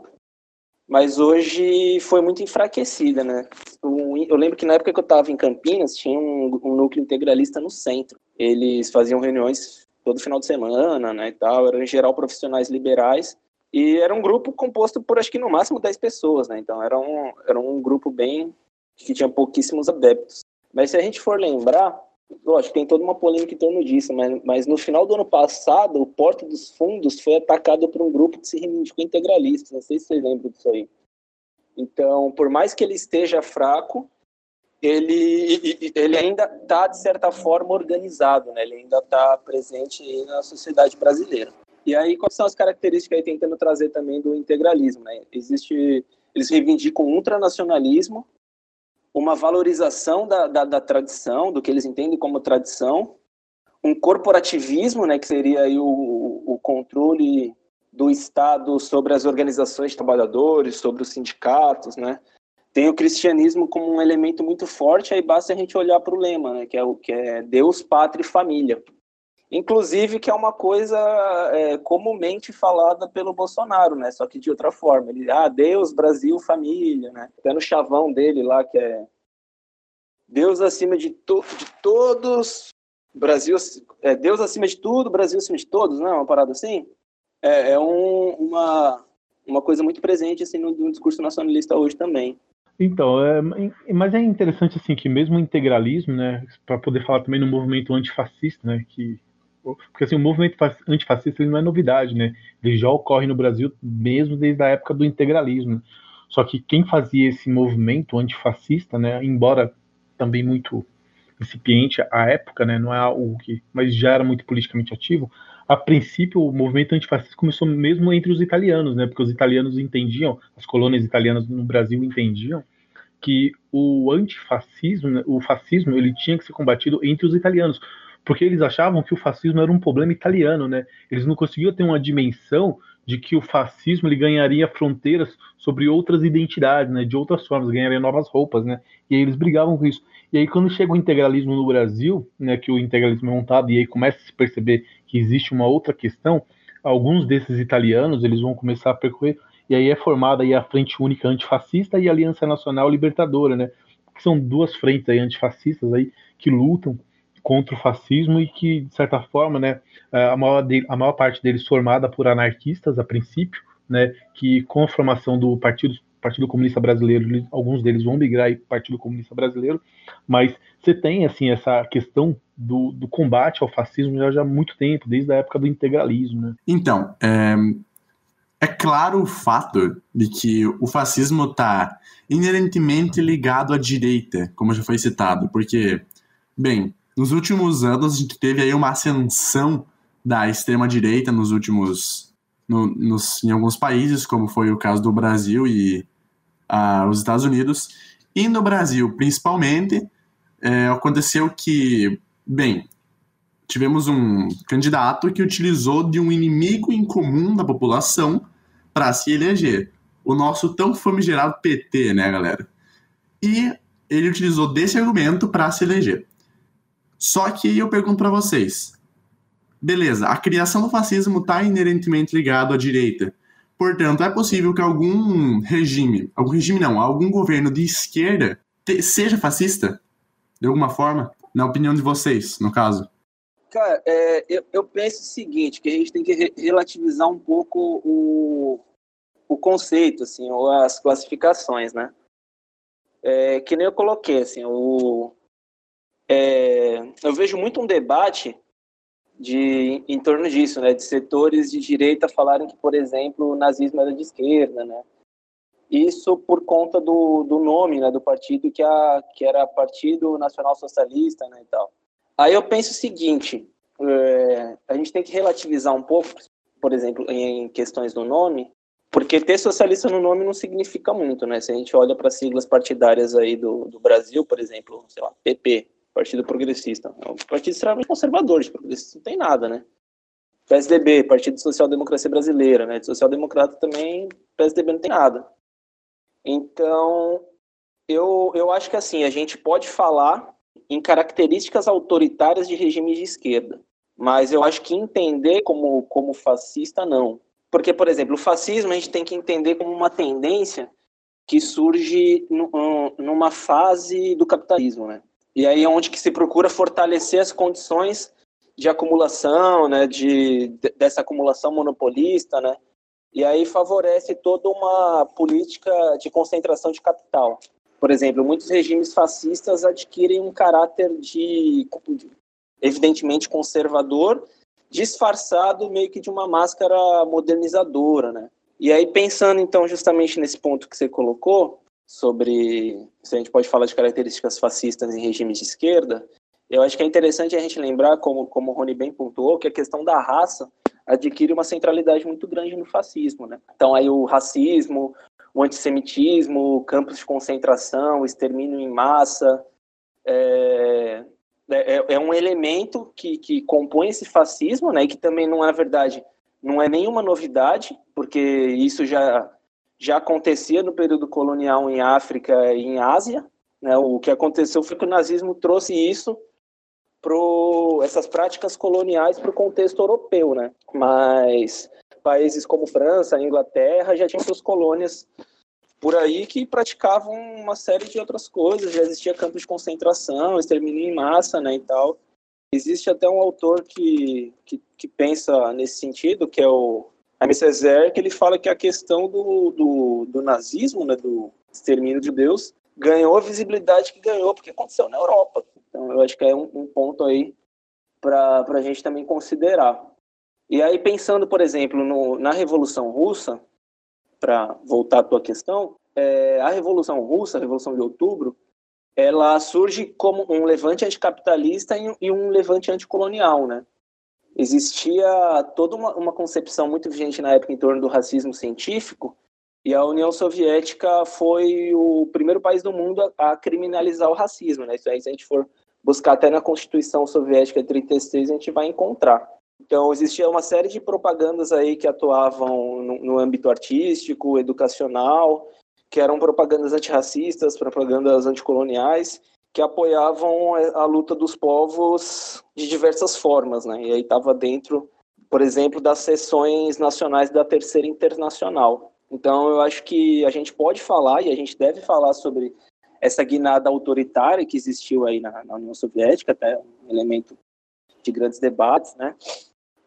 mas hoje foi muito enfraquecida, né? Eu lembro que na época que eu estava em Campinas, tinha um, um, núcleo integralista no centro. Eles faziam reuniões todo final de semana, né, e tal. Eram, em geral, profissionais liberais e era um grupo composto por acho que no máximo 10 pessoas, né? Então era um, era um grupo bem que tinha pouquíssimos adeptos. Mas se a gente for lembrar, lógico, tem toda uma polêmica em torno disso, mas, mas no final do ano passado, o Porto dos Fundos foi atacado por um grupo que se reivindicou integralista. Não sei se vocês lembram disso aí. Então, por mais que ele esteja fraco, ele, ele ainda está, de certa forma, organizado, né? ele ainda está presente na sociedade brasileira. E aí, quais são as características aí tentando trazer também do integralismo? Né? Existe, eles reivindicam ultranacionalismo, uma valorização da, da, da, tradição, do que eles entendem como tradição, um corporativismo, né, que seria aí o, o controle do Estado sobre as organizações de trabalhadores, sobre os sindicatos, né? Tem o cristianismo como um elemento muito forte, aí basta a gente olhar para o lema, né, que é o que é Deus, pátria e família. Inclusive que é uma coisa é, comumente falada pelo Bolsonaro, né? Só que de outra forma. Ele, ah, Deus, Brasil, família, né? Até no chavão dele lá, que é Deus acima de, to de todos, Brasil, é Deus acima de tudo, Brasil acima de todos, não é uma parada assim? É, é um, uma, uma coisa muito presente assim no, no discurso nacionalista hoje também. Então, é, mas é interessante assim que mesmo o integralismo, né, para poder falar também no movimento antifascista, né, que porque assim, o movimento antifascista não é novidade, né? Ele já ocorre no Brasil mesmo desde a época do integralismo. Só que quem fazia esse movimento antifascista, né, embora também muito incipiente à época, né, não é algo que, mas já era muito politicamente ativo. A princípio, o movimento antifascista começou mesmo entre os italianos, né, porque os italianos entendiam, as colônias italianas no Brasil entendiam que o antifascismo, né, o fascismo, ele tinha que ser combatido entre os italianos, porque eles achavam que o fascismo era um problema italiano, né? Eles não conseguiam ter uma dimensão de que o fascismo ele ganharia fronteiras sobre outras identidades, né? De outras formas, ganharia novas roupas, né? E aí eles brigavam com isso. E aí quando chega o integralismo no Brasil, né? Que o integralismo é montado e aí começa a se perceber que existe uma outra questão, alguns desses italianos eles vão começar a percorrer e aí é formada aí a Frente Única Antifascista e a Aliança Nacional Libertadora, né? Que são duas frentes aí antifascistas aí que lutam contra o fascismo e que, de certa forma, né, a maior, de, a maior parte deles formada por anarquistas, a princípio, né, que com a formação do Partido, Partido Comunista Brasileiro, alguns deles vão migrar para o Partido Comunista Brasileiro, mas você tem, assim, essa questão do, do combate ao fascismo já, já há muito tempo, desde a época do integralismo, né? Então, é, é claro o fato de que o fascismo está inerentemente ligado à direita, como já foi citado, porque, bem, nos últimos anos, a gente teve aí uma ascensão da extrema-direita nos últimos. No, nos, em alguns países, como foi o caso do Brasil e uh, os Estados Unidos. E no Brasil, principalmente, é, aconteceu que, bem, tivemos um candidato que utilizou de um inimigo em comum da população para se eleger. O nosso tão famigerado PT, né, galera? E ele utilizou desse argumento para se eleger. Só que eu pergunto para vocês: beleza, a criação do fascismo está inerentemente ligado à direita. Portanto, é possível que algum regime, algum regime não, algum governo de esquerda te, seja fascista? De alguma forma? Na opinião de vocês, no caso? Cara, é, eu, eu, penso o seguinte, que a gente tem que re relativizar um pouco o, o conceito, assim, ou as classificações, né? É, que nem eu coloquei, assim, o, é, eu vejo muito um debate de, em torno disso, né, de setores de direita falarem que, por exemplo, o nazismo era de esquerda, né? Isso por conta do, do nome, né, do partido que, a, que era Partido Nacional Socialista, né, e tal. Aí eu penso o seguinte, é, a gente tem que relativizar um pouco, por exemplo, em questões do nome, porque ter socialista no nome não significa muito, né? Se a gente olha para siglas partidárias aí do, do Brasil, por exemplo, sei lá, PP, Partido Progressista. É um partido extremamente conservador, de progressista não tem nada, né? PSDB, Partido Social Democracia Brasileira, né? De social-democrata também, PSDB não tem nada. Então, eu, eu acho que assim, a gente pode falar em características autoritárias de regimes de esquerda, mas eu acho que entender como, como fascista, não. Porque, por exemplo, o fascismo a gente tem que entender como uma tendência que surge numa fase do capitalismo, né? E aí é onde que se procura fortalecer as condições de acumulação, né, de, dessa acumulação monopolista, né, e aí favorece toda uma política de concentração de capital. Por exemplo, muitos regimes fascistas adquirem um caráter de, evidentemente, conservador, disfarçado meio que de uma máscara modernizadora, né. E aí, pensando então justamente nesse ponto que você colocou, sobre se a gente pode falar de características fascistas em regimes de esquerda, eu acho que é interessante a gente lembrar, como, como o Rony bem pontuou, que a questão da raça adquire uma centralidade muito grande no fascismo. Né? Então, aí o racismo, o antissemitismo, campos de concentração, extermínio em massa, é, é, é um elemento que, que compõe esse fascismo, né, e que também não é verdade, não é nenhuma novidade, porque isso já já acontecia no período colonial em África e em Ásia. Né? O que aconteceu foi que o nazismo trouxe isso pro, essas práticas coloniais para o contexto europeu, né? Mas países como França, Inglaterra já tinham suas colônias por aí que praticavam uma série de outras coisas. Já existia campos de concentração, extermínio em massa, né, e tal. Existe até um autor que, que, que pensa nesse sentido, que é o Aimé Césaire, que ele fala que a questão do, do, do nazismo, né, do extermínio de Deus, ganhou a visibilidade que ganhou, porque aconteceu na Europa. Então, eu acho que é um, um ponto aí para a gente também considerar. E aí, pensando, por exemplo, no, na Revolução Russa, para voltar à tua questão, é, a Revolução Russa, a Revolução de Outubro, ela surge como um levante anticapitalista e um levante anticolonial, né? Existia toda uma, uma concepção muito vigente na época em torno do racismo científico, e a União Soviética foi o primeiro país do mundo a, a criminalizar o racismo, né? Isso aí, se a gente for buscar até na Constituição Soviética de 36, a gente vai encontrar. Então, existia uma série de propagandas aí que atuavam no, no âmbito artístico, educacional, que eram propagandas antirracistas, propagandas anticoloniais, que apoiavam a luta dos povos de diversas formas, né? E aí estava dentro, por exemplo, das sessões nacionais da Terceira Internacional. Então, eu acho que a gente pode falar e a gente deve falar sobre essa guinada autoritária que existiu aí na, na União Soviética, até um elemento de grandes debates, né?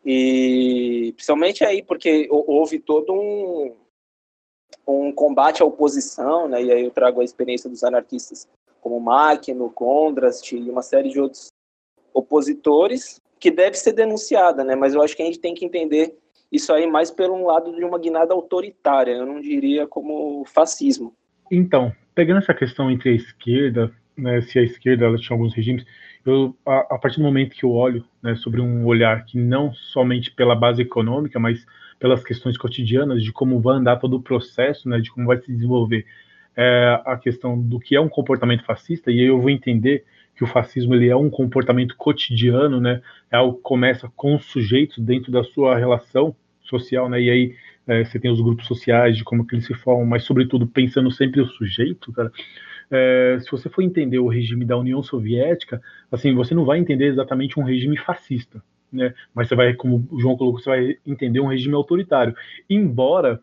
E principalmente aí porque houve todo um, um combate à oposição, né? E aí eu trago a experiência dos anarquistas como Máquino, Kondrast e uma série de outros opositores que deve ser denunciada, né? Mas eu acho que a gente tem que entender isso aí mais pelo um lado de uma guinada autoritária, eu não diria como fascismo. Então, pegando essa questão entre a esquerda, né, se a esquerda ela tinha alguns regimes, eu, a, a, partir do momento que eu olho né, sobre um olhar que não somente pela base econômica, mas pelas questões cotidianas de como vai andar todo o processo, né, de como vai se desenvolver é, a questão do que é um comportamento fascista, e aí eu vou entender que o fascismo ele é um comportamento cotidiano, né, é algo que começa com os sujeitos dentro da sua relação social, né, e aí é, você tem os grupos sociais, de como que eles se formam, mas sobretudo pensando sempre o sujeito, cara, é, se você for entender o regime da União Soviética, assim, você não vai entender exatamente um regime fascista, né? Mas você vai, como o João colocou, você vai entender um regime autoritário. Embora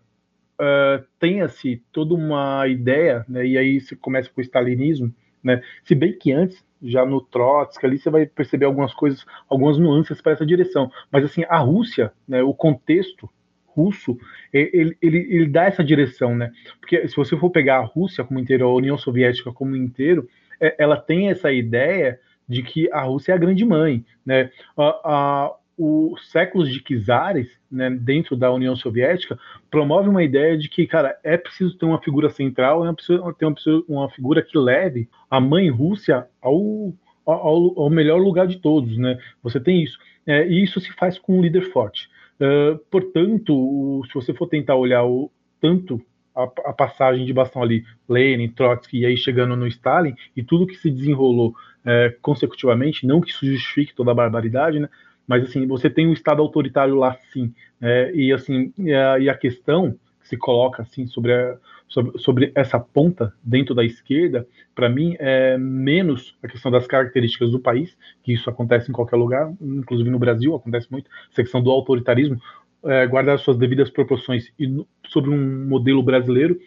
uh, tenha-se toda uma ideia, né? E aí você começa com o stalinismo, né? Se bem que antes já no Trotsky ali você vai perceber algumas coisas, algumas nuances para essa direção. Mas assim, a Rússia, né, o contexto russo, ele, ele, ele dá essa direção, né? Porque se você for pegar a Rússia como inteiro, a União Soviética como inteiro, é, ela tem essa ideia de que a Rússia é a grande mãe, né? A, a, os séculos de czares, né, dentro da União Soviética, promove uma ideia de que, cara, é preciso ter uma figura central, é preciso ter uma, uma figura que leve a mãe Rússia ao, ao, ao melhor lugar de todos, né? Você tem isso. É, e isso se faz com um líder forte. Uh, portanto, se você for tentar olhar o, tanto a, a, passagem de bastão ali, Lenin, Trotsky e aí chegando no Stalin, e tudo que se desenrolou uh, consecutivamente, não que isso justifique toda a barbaridade, né? Mas assim, você tem um Estado autoritário lá sim, né? e assim, e a, e a questão que se coloca assim sobre a, sobre, sobre essa ponta dentro da esquerda, para mim, é menos a questão das características do país, que isso acontece em qualquer lugar, inclusive no Brasil acontece muito, essa questão do autoritarismo, é, guardar suas devidas proporções e sobre um modelo brasileiro,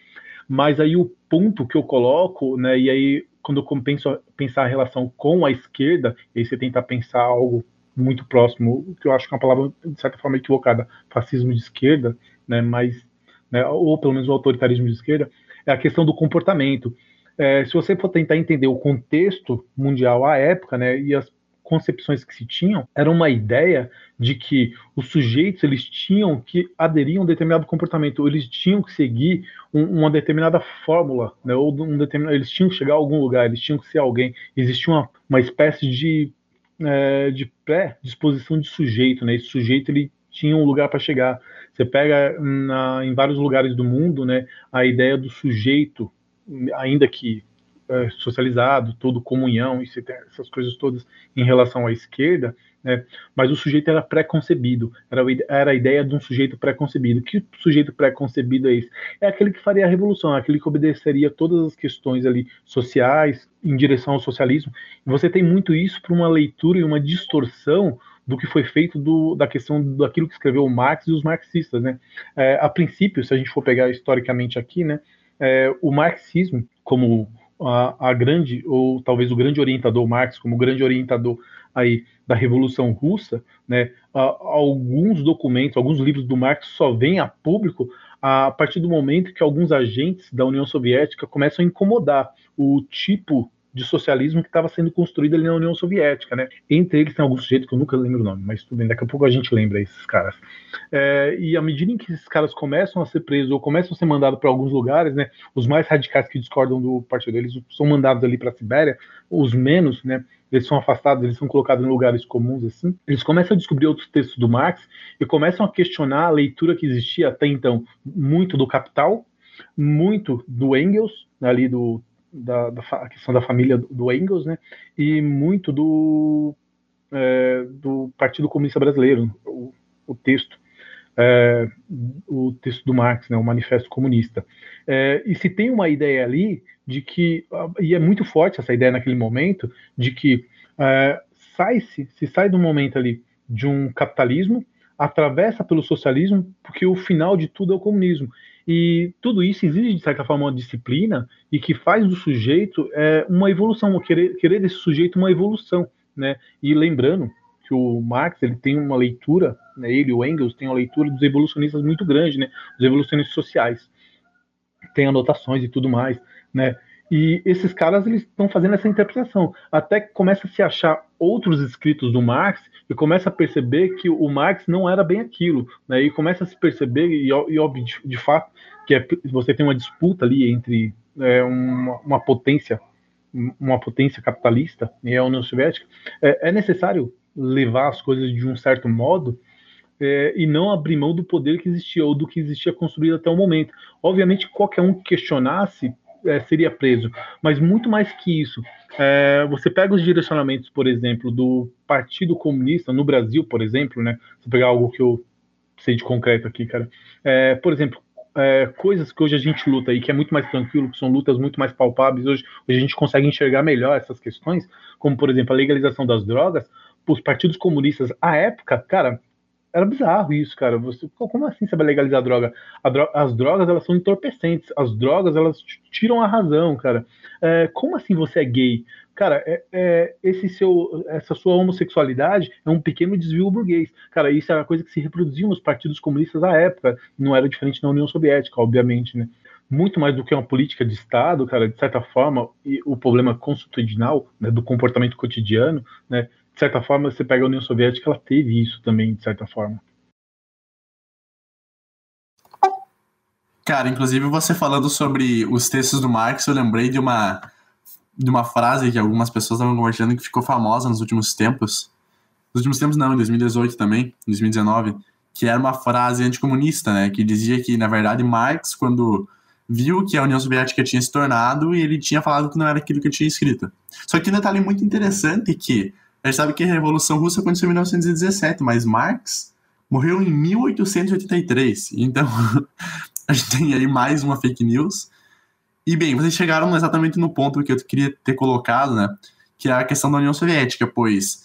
mas aí o ponto que eu coloco, né, e aí quando eu penso pensar a relação com a esquerda, e aí você tentar pensar algo muito próximo, que eu acho que é uma palavra de certa forma equivocada, fascismo de esquerda, né, mas né, ou pelo menos o autoritarismo de esquerda, é a questão do comportamento. É, se você for tentar entender o contexto mundial à época, né, e as concepções que se tinham, era uma ideia de que os sujeitos eles tinham que aderir a um determinado comportamento, eles tinham que seguir um, uma determinada fórmula, né, ou um determinado, eles tinham que chegar a algum lugar, eles tinham que ser alguém. Existia uma, uma espécie de, é, de pré-disposição de sujeito, né? Esse sujeito ele tinha um lugar para chegar. Você pega na, em vários lugares do mundo, né, a ideia do sujeito, ainda que é, socializado, todo comunhão, essas coisas todas em relação à esquerda, né? Mas o sujeito era pré-concebido, era, era a ideia de um sujeito pré-concebido. Que sujeito pré-concebido é esse? É aquele que faria a revolução, aquele que obedeceria todas as questões ali sociais em direção ao socialismo. Você tem muito isso para uma leitura e uma distorção do que foi feito do, da questão daquilo que escreveu Marx e os marxistas, né? É, a princípio, se a gente for pegar historicamente aqui, né, é, o marxismo como a, a, grande ou talvez o grande orientador Marx como o grande orientador aí da Revolução Russa, né? Alguns documentos, alguns livros do Marx só vêm a público a partir do momento que alguns agentes da União Soviética começam a incomodar o tipo de socialismo que estava sendo construído ali na União Soviética, né? Entre eles tem alguns sujeitos que eu nunca lembro o nome, mas tudo bem, daqui a pouco a gente lembra esses caras. É, e à medida em que esses caras começam a ser presos ou começam a ser mandados para alguns lugares, né? Os mais radicais que discordam do partido, eles são mandados ali para a Sibéria, os menos, né? Eles são afastados, eles são colocados em lugares comuns, assim. Eles começam a descobrir outros textos do Marx e começam a questionar a leitura que existia até então, muito do Capital, muito do Engels, ali do da, da questão da família do Engels, né? E muito do, é, do Partido Comunista Brasileiro, o, o texto. É, o texto do Marx, né, o Manifesto Comunista. É, e se tem uma ideia ali de que, e é muito forte essa ideia naquele momento, de que é, sai-se, se sai do momento ali de um capitalismo, atravessa pelo socialismo, porque o final de tudo é o comunismo. E tudo isso exige, de certa forma, uma disciplina e que faz do sujeito é, uma evolução, querer, querer desse sujeito uma evolução. Né? E lembrando que o Marx ele tem uma leitura, né, ele, o Engels, tem uma leitura dos evolucionistas muito grande, né, dos evolucionistas sociais. Tem anotações e tudo mais. Né? E esses caras eles estão fazendo essa interpretação. Até que começa a se achar outros escritos do Marx e começa a perceber que o Marx não era bem aquilo. Né? E começa a se perceber, e, e óbvio, de, de, fato, que é, você tem uma disputa ali entre é, uma, uma, potência uma potência capitalista e a União Soviética, é, é necessário levar as coisas de um certo modo é, e não abrir mão do poder que existia ou do que existia construído até o momento. Obviamente, qualquer um que questionasse é, seria preso. Mas muito mais que isso, é, você pega os direcionamentos, por exemplo, do Partido Comunista no Brasil, por exemplo, né? Se pegar algo que eu sei de concreto aqui, cara. É, por exemplo, é, coisas que hoje a gente luta e que é muito mais tranquilo, que são lutas muito mais palpáveis, hoje, hoje a gente consegue enxergar melhor essas questões, como por exemplo a legalização das drogas, os partidos comunistas à época, cara, era bizarro isso, cara. Você, como assim você vai legalizar a droga? a droga? As drogas, elas são entorpecentes. As drogas, elas tiram a razão, cara. É, como assim você é gay? Cara, é, é, esse seu, essa sua homossexualidade é um pequeno desvio burguês. Cara, isso era coisa que se reproduzia nos partidos comunistas da época. Não era diferente na União Soviética, obviamente, né? Muito mais do que uma política de Estado, cara, de certa forma, e o problema constitucional né, do comportamento cotidiano, né, de certa forma, você pega a União Soviética, ela teve isso também, de certa forma. Cara, inclusive você falando sobre os textos do Marx, eu lembrei de uma, de uma frase que algumas pessoas estavam compartilhando que ficou famosa nos últimos tempos. Nos últimos tempos não, em 2018 também, em 2019, que era uma frase anticomunista, né? Que dizia que, na verdade, Marx, quando viu que a União Soviética tinha se tornado, ele tinha falado que não era aquilo que tinha escrito. Só que um detalhe muito interessante é que a gente sabe que a Revolução Russa aconteceu em 1917, mas Marx morreu em 1883. Então, a gente tem aí mais uma fake news. E bem, vocês chegaram exatamente no ponto que eu queria ter colocado, né? Que é a questão da União Soviética, pois,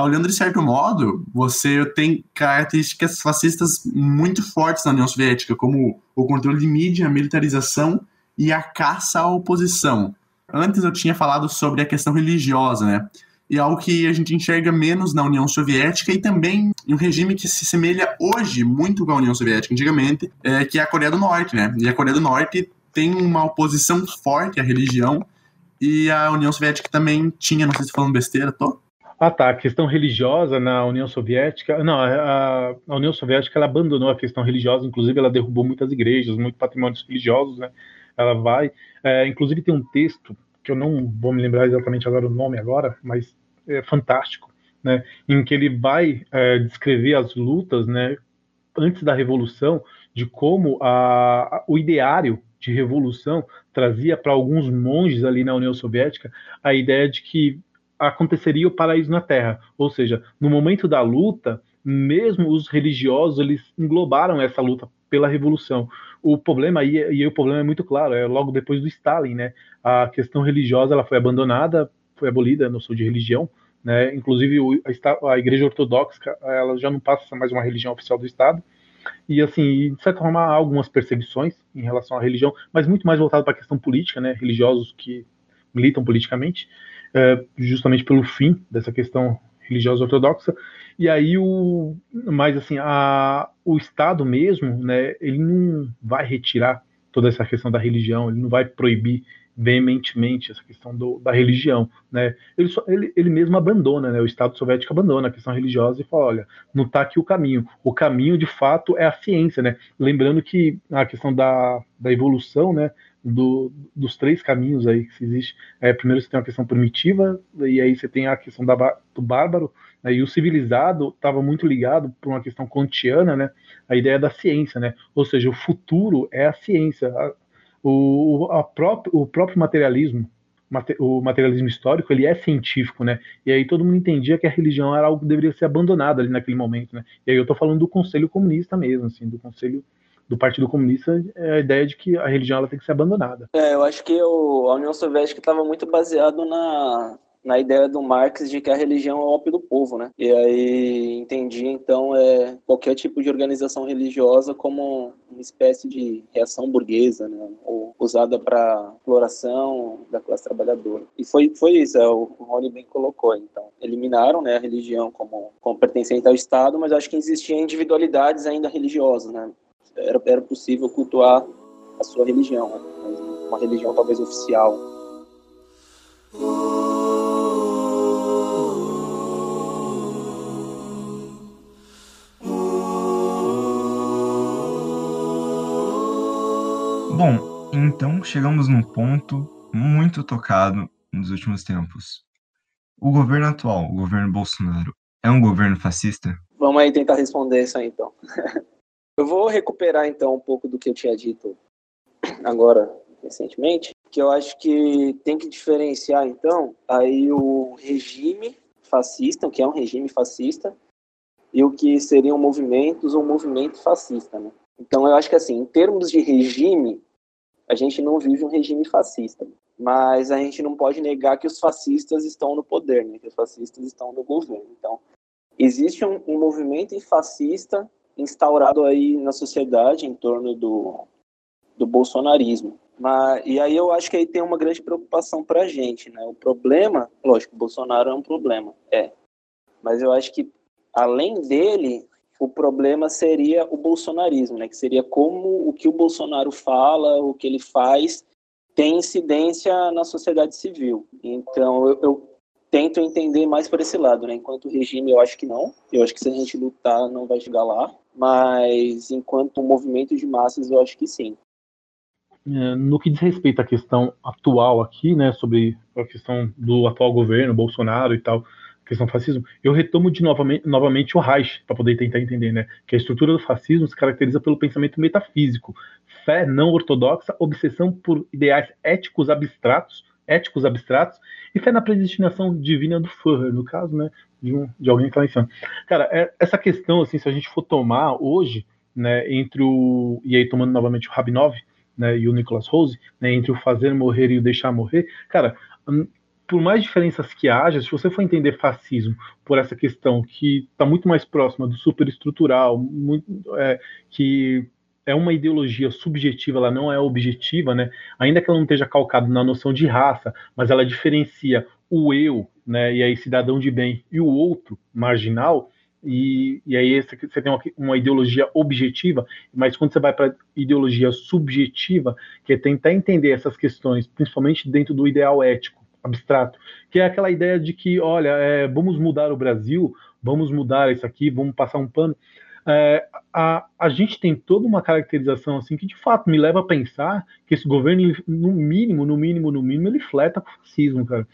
olhando de certo modo, você tem características fascistas muito fortes na União Soviética, como o controle de mídia, a militarização e a caça à oposição. Antes eu tinha falado sobre a questão religiosa, né? E algo que a gente enxerga menos na União Soviética e também um regime que se semelha hoje muito com a União Soviética antigamente, é, que é a Coreia do Norte, né? E a Coreia do Norte tem uma oposição forte à religião e a União Soviética também tinha, não sei se falando besteira, tô? Ah, tá. A questão religiosa na União Soviética. Não, a, a, União Soviética ela abandonou a questão religiosa, inclusive ela derrubou muitas igrejas, muitos patrimônios religiosos, né? Ela vai. É, inclusive tem um texto que eu não vou me lembrar exatamente agora o nome agora, mas é, fantástico, né, em que ele vai é, descrever as lutas, né, antes da revolução, de como a, a, o ideário de revolução trazia para alguns monges ali na União Soviética a ideia de que aconteceria o paraíso na Terra. Ou seja, no momento da luta, mesmo os religiosos eles englobaram essa luta pela revolução. O problema e aí o problema é muito claro, é logo depois do Stalin, né? A questão religiosa ela foi abandonada, foi abolida no sul de religião, né? Inclusive a, a Igreja Ortodoxa ela já não passa mais uma religião oficial do Estado. E assim, de certa forma, há algumas perseguições em relação à religião, mas muito mais voltado para a questão política, né? Religiosos que militam politicamente, é, justamente pelo fim dessa questão religiosa ortodoxa. E aí o, mas assim, a, o Estado mesmo, né? Ele não vai retirar toda essa questão da religião, ele não vai proibir veementemente essa questão do, da religião, né? Ele, só, ele, ele mesmo abandona, né? O Estado soviético abandona a questão religiosa e fala, olha, não está aqui o caminho. O caminho, de fato, é a ciência, né? Lembrando que a questão da, da evolução, né? Do, dos três caminhos aí que existe. É, primeiro você tem a questão primitiva, e aí você tem a questão da, do bárbaro, né, e o civilizado estava muito ligado por uma questão kantiana, né, a ideia da ciência, né, ou seja, o futuro é a ciência, o, a próprio, o próprio materialismo, o materialismo histórico, ele é científico, né? E aí todo mundo entendia que a religião era algo que deveria ser abandonado ali naquele momento, né? E aí eu tô falando do Conselho Comunista mesmo, assim, do Conselho do Partido Comunista, é a ideia de que a religião ela tem que ser abandonada. É, eu acho que o, a União Soviética estava muito baseado na na ideia do Marx de que a religião é o ópio do povo, né? E aí entendi então é qualquer tipo de organização religiosa como uma espécie de reação burguesa, né? Ou usada para exploração da classe trabalhadora. E foi foi isso, é, o Rony bem colocou. Então eliminaram né, a religião como, como pertencente ao Estado, mas acho que existiam individualidades ainda religiosas, né? Era, era possível cultuar a sua religião, né? uma religião talvez oficial. Bom, então chegamos num ponto muito tocado nos últimos tempos. O governo atual, o governo Bolsonaro, é um governo fascista? Vamos aí tentar responder isso aí então. eu vou recuperar então um pouco do que eu tinha dito agora recentemente, que eu acho que tem que diferenciar então aí o regime fascista, o que é um regime fascista, e o que seriam movimentos ou movimento fascista, né? Então eu acho que assim, em termos de regime, a gente não vive um regime fascista, mas a gente não pode negar que os fascistas estão no poder, né? que os fascistas estão no governo. Então, existe um, um movimento fascista instaurado aí na sociedade em torno do, do bolsonarismo. Mas, e aí eu acho que aí tem uma grande preocupação para a gente, né? O problema, lógico, Bolsonaro é um problema, é. Mas eu acho que, além dele, o problema seria o bolsonarismo, né? Que seria como o que o Bolsonaro fala, o que ele faz, tem incidência na sociedade civil. Então, eu, eu tento entender mais por esse lado, né? Enquanto regime, eu acho que não. Eu acho que se a gente lutar, não vai chegar lá. Mas enquanto movimento de massas, eu acho que sim. É, no que diz respeito à questão atual aqui, né, sobre a questão do atual governo, Bolsonaro e tal, questão do fascismo, eu retomo de novamente, novamente o Reich, para poder tentar entender, né? Que a estrutura do fascismo se caracteriza pelo pensamento metafísico, fé não ortodoxa, obsessão por ideais éticos abstratos, éticos abstratos, e fé na predestinação divina do Führer, no caso, né? De, um, de alguém que está em cima. Cara, é, essa questão, assim, se a gente for tomar hoje, né, entre o. E aí, tomando novamente o Rabinov, né, e o Nicholas Rose, né, entre o fazer morrer e o deixar morrer, cara, por mais diferenças que haja, se você for entender fascismo por essa questão que está muito mais próxima do superestrutural, muito, é, que é uma ideologia subjetiva, ela não é objetiva, né? Ainda que ela não esteja calcada na noção de raça, mas ela diferencia o eu, né? E aí cidadão de bem e o outro marginal. E, e aí você tem uma, uma ideologia objetiva, mas quando você vai para ideologia subjetiva, que é tentar entender essas questões, principalmente dentro do ideal ético abstrato, que é aquela ideia de que, olha, é, vamos mudar o Brasil, vamos mudar isso aqui, vamos passar um pano. É, a, a gente tem toda uma caracterização assim que de fato me leva a pensar que esse governo, no mínimo, no mínimo, no mínimo, ele fleta com o fascismo, cara.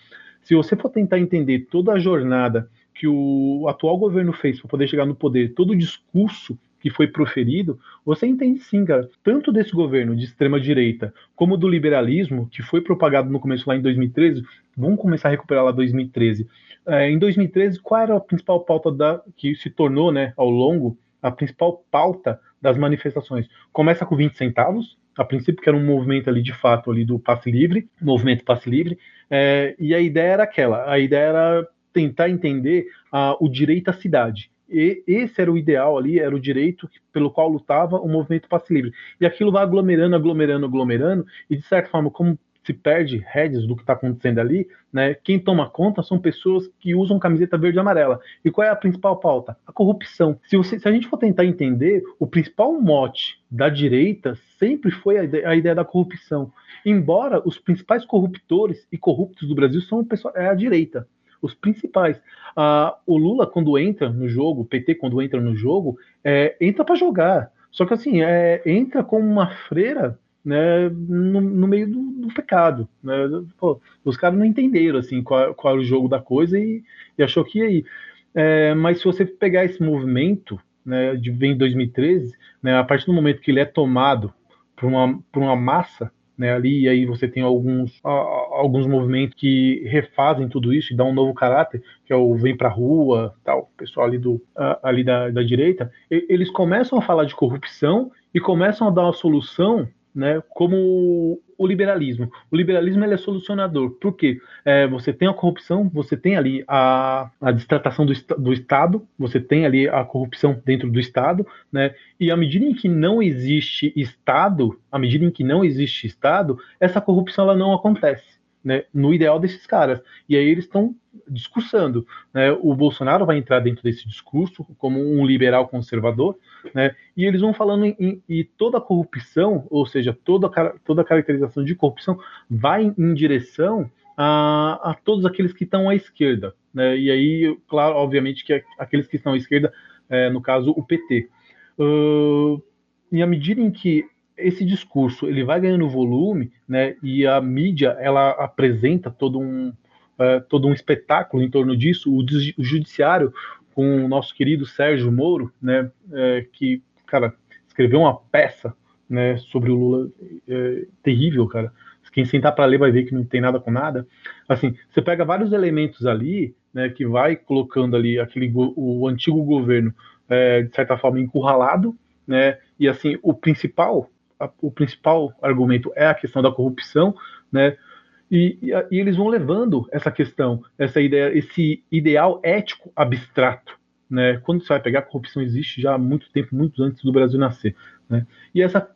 Se você for tentar entender toda a jornada que o atual governo fez para poder chegar no poder, todo o discurso que foi proferido, você entende sim, cara, tanto desse governo de extrema direita como do liberalismo, que foi propagado no começo lá em 2013, vamos começar a recuperar lá 2013. É, em 2013, qual era a principal pauta da, que se tornou, né, ao longo, a principal pauta das manifestações? Começa com 20 centavos, a princípio que era um movimento ali de fato ali do passe livre, movimento passe livre, é, e a ideia era aquela, a ideia era tentar entender o direito à cidade. E esse era o ideal ali, era o direito pelo qual lutava o movimento passe livre. E aquilo vai aglomerando, aglomerando, aglomerando, e de certa forma, como se perde rédeas do que está acontecendo ali, né? Quem toma conta são pessoas que usam camiseta verde e amarela. E qual é a principal pauta? A corrupção. Se, você, se a gente for tentar entender, o principal mote da direita sempre foi a ideia, a ideia da corrupção. Embora os principais corruptores e corruptos do Brasil são pessoa, é a direita os principais. Ah, o Lula, quando entra no jogo, o PT, quando entra no jogo, é, entra para jogar. Só que assim, é, entra como uma freira né, no, no meio do, do, pecado. Né? Pô, os caras não entenderam assim, qual, o jogo da coisa e, e achou que ia aí. É, mas se você pegar esse movimento né, de vem 2013, né, a partir do momento que ele é tomado por uma, por uma massa, né, ali, e aí você tem alguns, alguns movimentos que refazem tudo isso e dão um novo caráter, que é o Vem Pra Rua, tal, pessoal ali, do, ali da, da direita, eles começam a falar de corrupção e começam a dar uma solução né, como o liberalismo. O liberalismo ele é solucionador. Por quê? É, você tem a corrupção, você tem ali a, a distratação do, do Estado, você tem ali a corrupção dentro do Estado, né? E à medida em que não existe Estado, à medida em que não existe Estado, essa corrupção ela não acontece. Né, no ideal desses caras. E aí eles estão discursando. Né? O Bolsonaro vai entrar dentro desse discurso como um liberal conservador, né? E eles vão falando em, em toda a corrupção, ou seja, toda, toda a caracterização de corrupção vai em, em direção a, a, todos aqueles que estão à esquerda. Né? E aí, claro, obviamente que aqueles que estão à esquerda, é, no caso, o PT. Uh, e à medida em que esse discurso ele vai ganhando volume, né, e a mídia ela apresenta todo um, uh, todo um espetáculo em torno disso, o, o judiciário com o nosso querido Sérgio Moro, né, é, que, cara, escreveu uma peça, né, sobre o Lula é, terrível, cara. Quem sentar para ler vai ver que não tem nada com nada. Assim, você pega vários elementos ali, né, que vai colocando ali aquele o antigo governo é, de certa forma encurralado, né, e assim o principal a, o principal argumento é a questão da corrupção, né, e, e, e, eles vão levando essa questão, essa ideia, esse ideal ético abstrato. Né? Quando você vai pegar, a corrupção existe já há muito tempo, muito antes do Brasil nascer. Né? E essa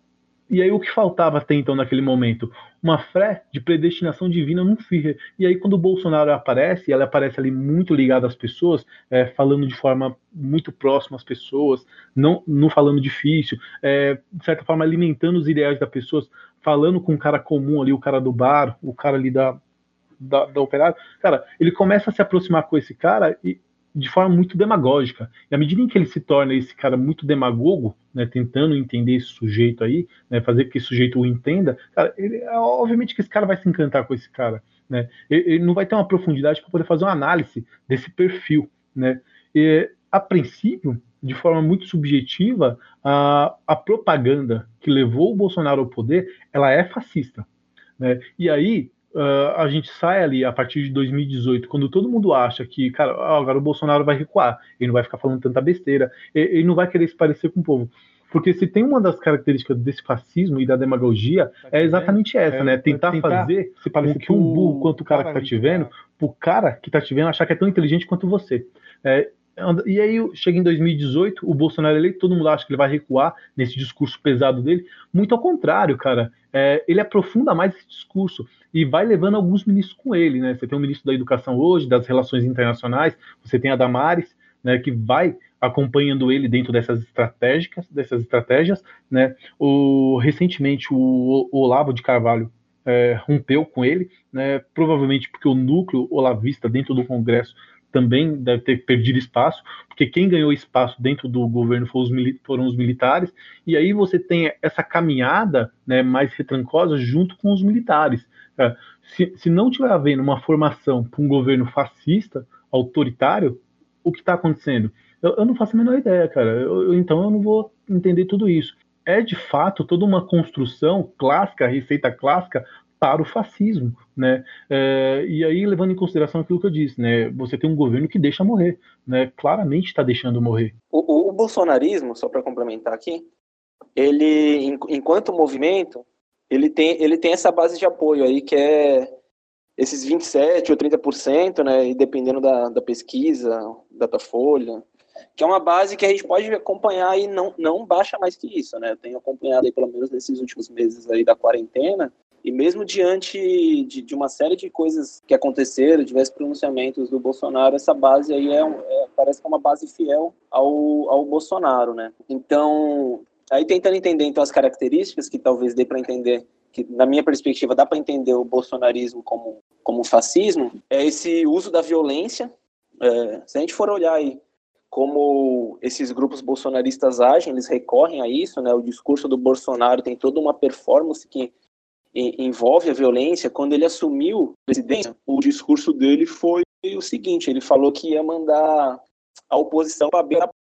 e aí o que faltava até então naquele momento? Uma fé de predestinação divina num Führer. E aí quando o Bolsonaro aparece, ela aparece ali muito ligada às pessoas, é, falando de forma muito próxima às pessoas, não, não falando difícil, é, de certa forma alimentando os ideais das pessoas, falando com um cara comum ali, o cara do bar, o cara ali da, da, da operária. Cara, ele começa a se aproximar com esse cara e de forma muito demagógica. E à medida em que ele se torna esse cara muito demagogo, né, tentando entender esse sujeito aí, né, fazer que esse sujeito o entenda, cara, ele, é obviamente que esse cara vai se encantar com esse cara. Né? Ele, ele não vai ter uma profundidade para poder fazer uma análise desse perfil. Né? E, a princípio, de forma muito subjetiva, a, a propaganda que levou o Bolsonaro ao poder, ela é fascista. Né? E aí, uh, a gente sai ali a partir de 2018, quando todo mundo acha que, cara, agora o Bolsonaro vai recuar, ele não vai ficar falando tanta besteira, ele, não vai querer se parecer com o povo. Porque se tem uma das características desse fascismo e da demagogia, é exatamente essa, é, né? Tentar, tentar fazer se parecer que um burro quanto o cara que tá te vendo, pro cara que tá te vendo achar que é tão inteligente quanto você. É, e aí chega em 2018, o Bolsonaro eleito, todo mundo acha que ele vai recuar nesse discurso pesado dele. Muito ao contrário, cara. É, ele aprofunda mais esse discurso e vai levando alguns ministros com ele, né? Você tem o ministro da Educação hoje, das Relações Internacionais, você tem a Damares, né, que vai acompanhando ele dentro dessas estratégicas, dessas estratégias, né? O recentemente o, Olavo de Carvalho é, rompeu com ele, né? Provavelmente porque o núcleo olavista dentro do Congresso também deve ter perdido espaço, porque quem ganhou espaço dentro do governo foram os, militares, e aí você tem essa caminhada né, mais retrancosa junto com os militares. É, se, se não tiver havendo uma formação para um governo fascista, autoritário, o que está acontecendo? Eu, eu não faço a menor ideia, cara. Eu- eu- então eu não vou entender tudo isso. É de fato toda uma construção clássica, receita clássica para o fascismo, né? É, e aí levando em consideração aquilo que eu disse, né? Você tem um governo que deixa morrer, né? Claramente está deixando morrer. O, o- o bolsonarismo, só para complementar aqui, ele, en- enquanto movimento, ele tem, ele tem essa base de apoio aí, que é esses 27% ou 30%, né, e dependendo da, da pesquisa, Datafolha, que é uma base que a gente pode acompanhar e não, não baixa mais que isso, né? Eu tenho acompanhado aí, pelo menos nesses últimos meses aí da quarentena, e mesmo diante de, de uma série de coisas que aconteceram, diversos pronunciamentos do Bolsonaro, essa base aí é, é- parece que é uma base fiel ao, ao Bolsonaro, né? Então, aí tentando entender então as características que talvez dê para entender que na minha perspectiva dá para entender o bolsonarismo como como fascismo é esse uso da violência. É, se a gente for olhar aí como esses grupos bolsonaristas agem, eles recorrem a isso, né? O discurso do Bolsonaro tem toda uma performance que envolve a violência. Quando ele assumiu a presidência, o discurso dele foi o seguinte: ele falou que ia mandar a oposição para a beira da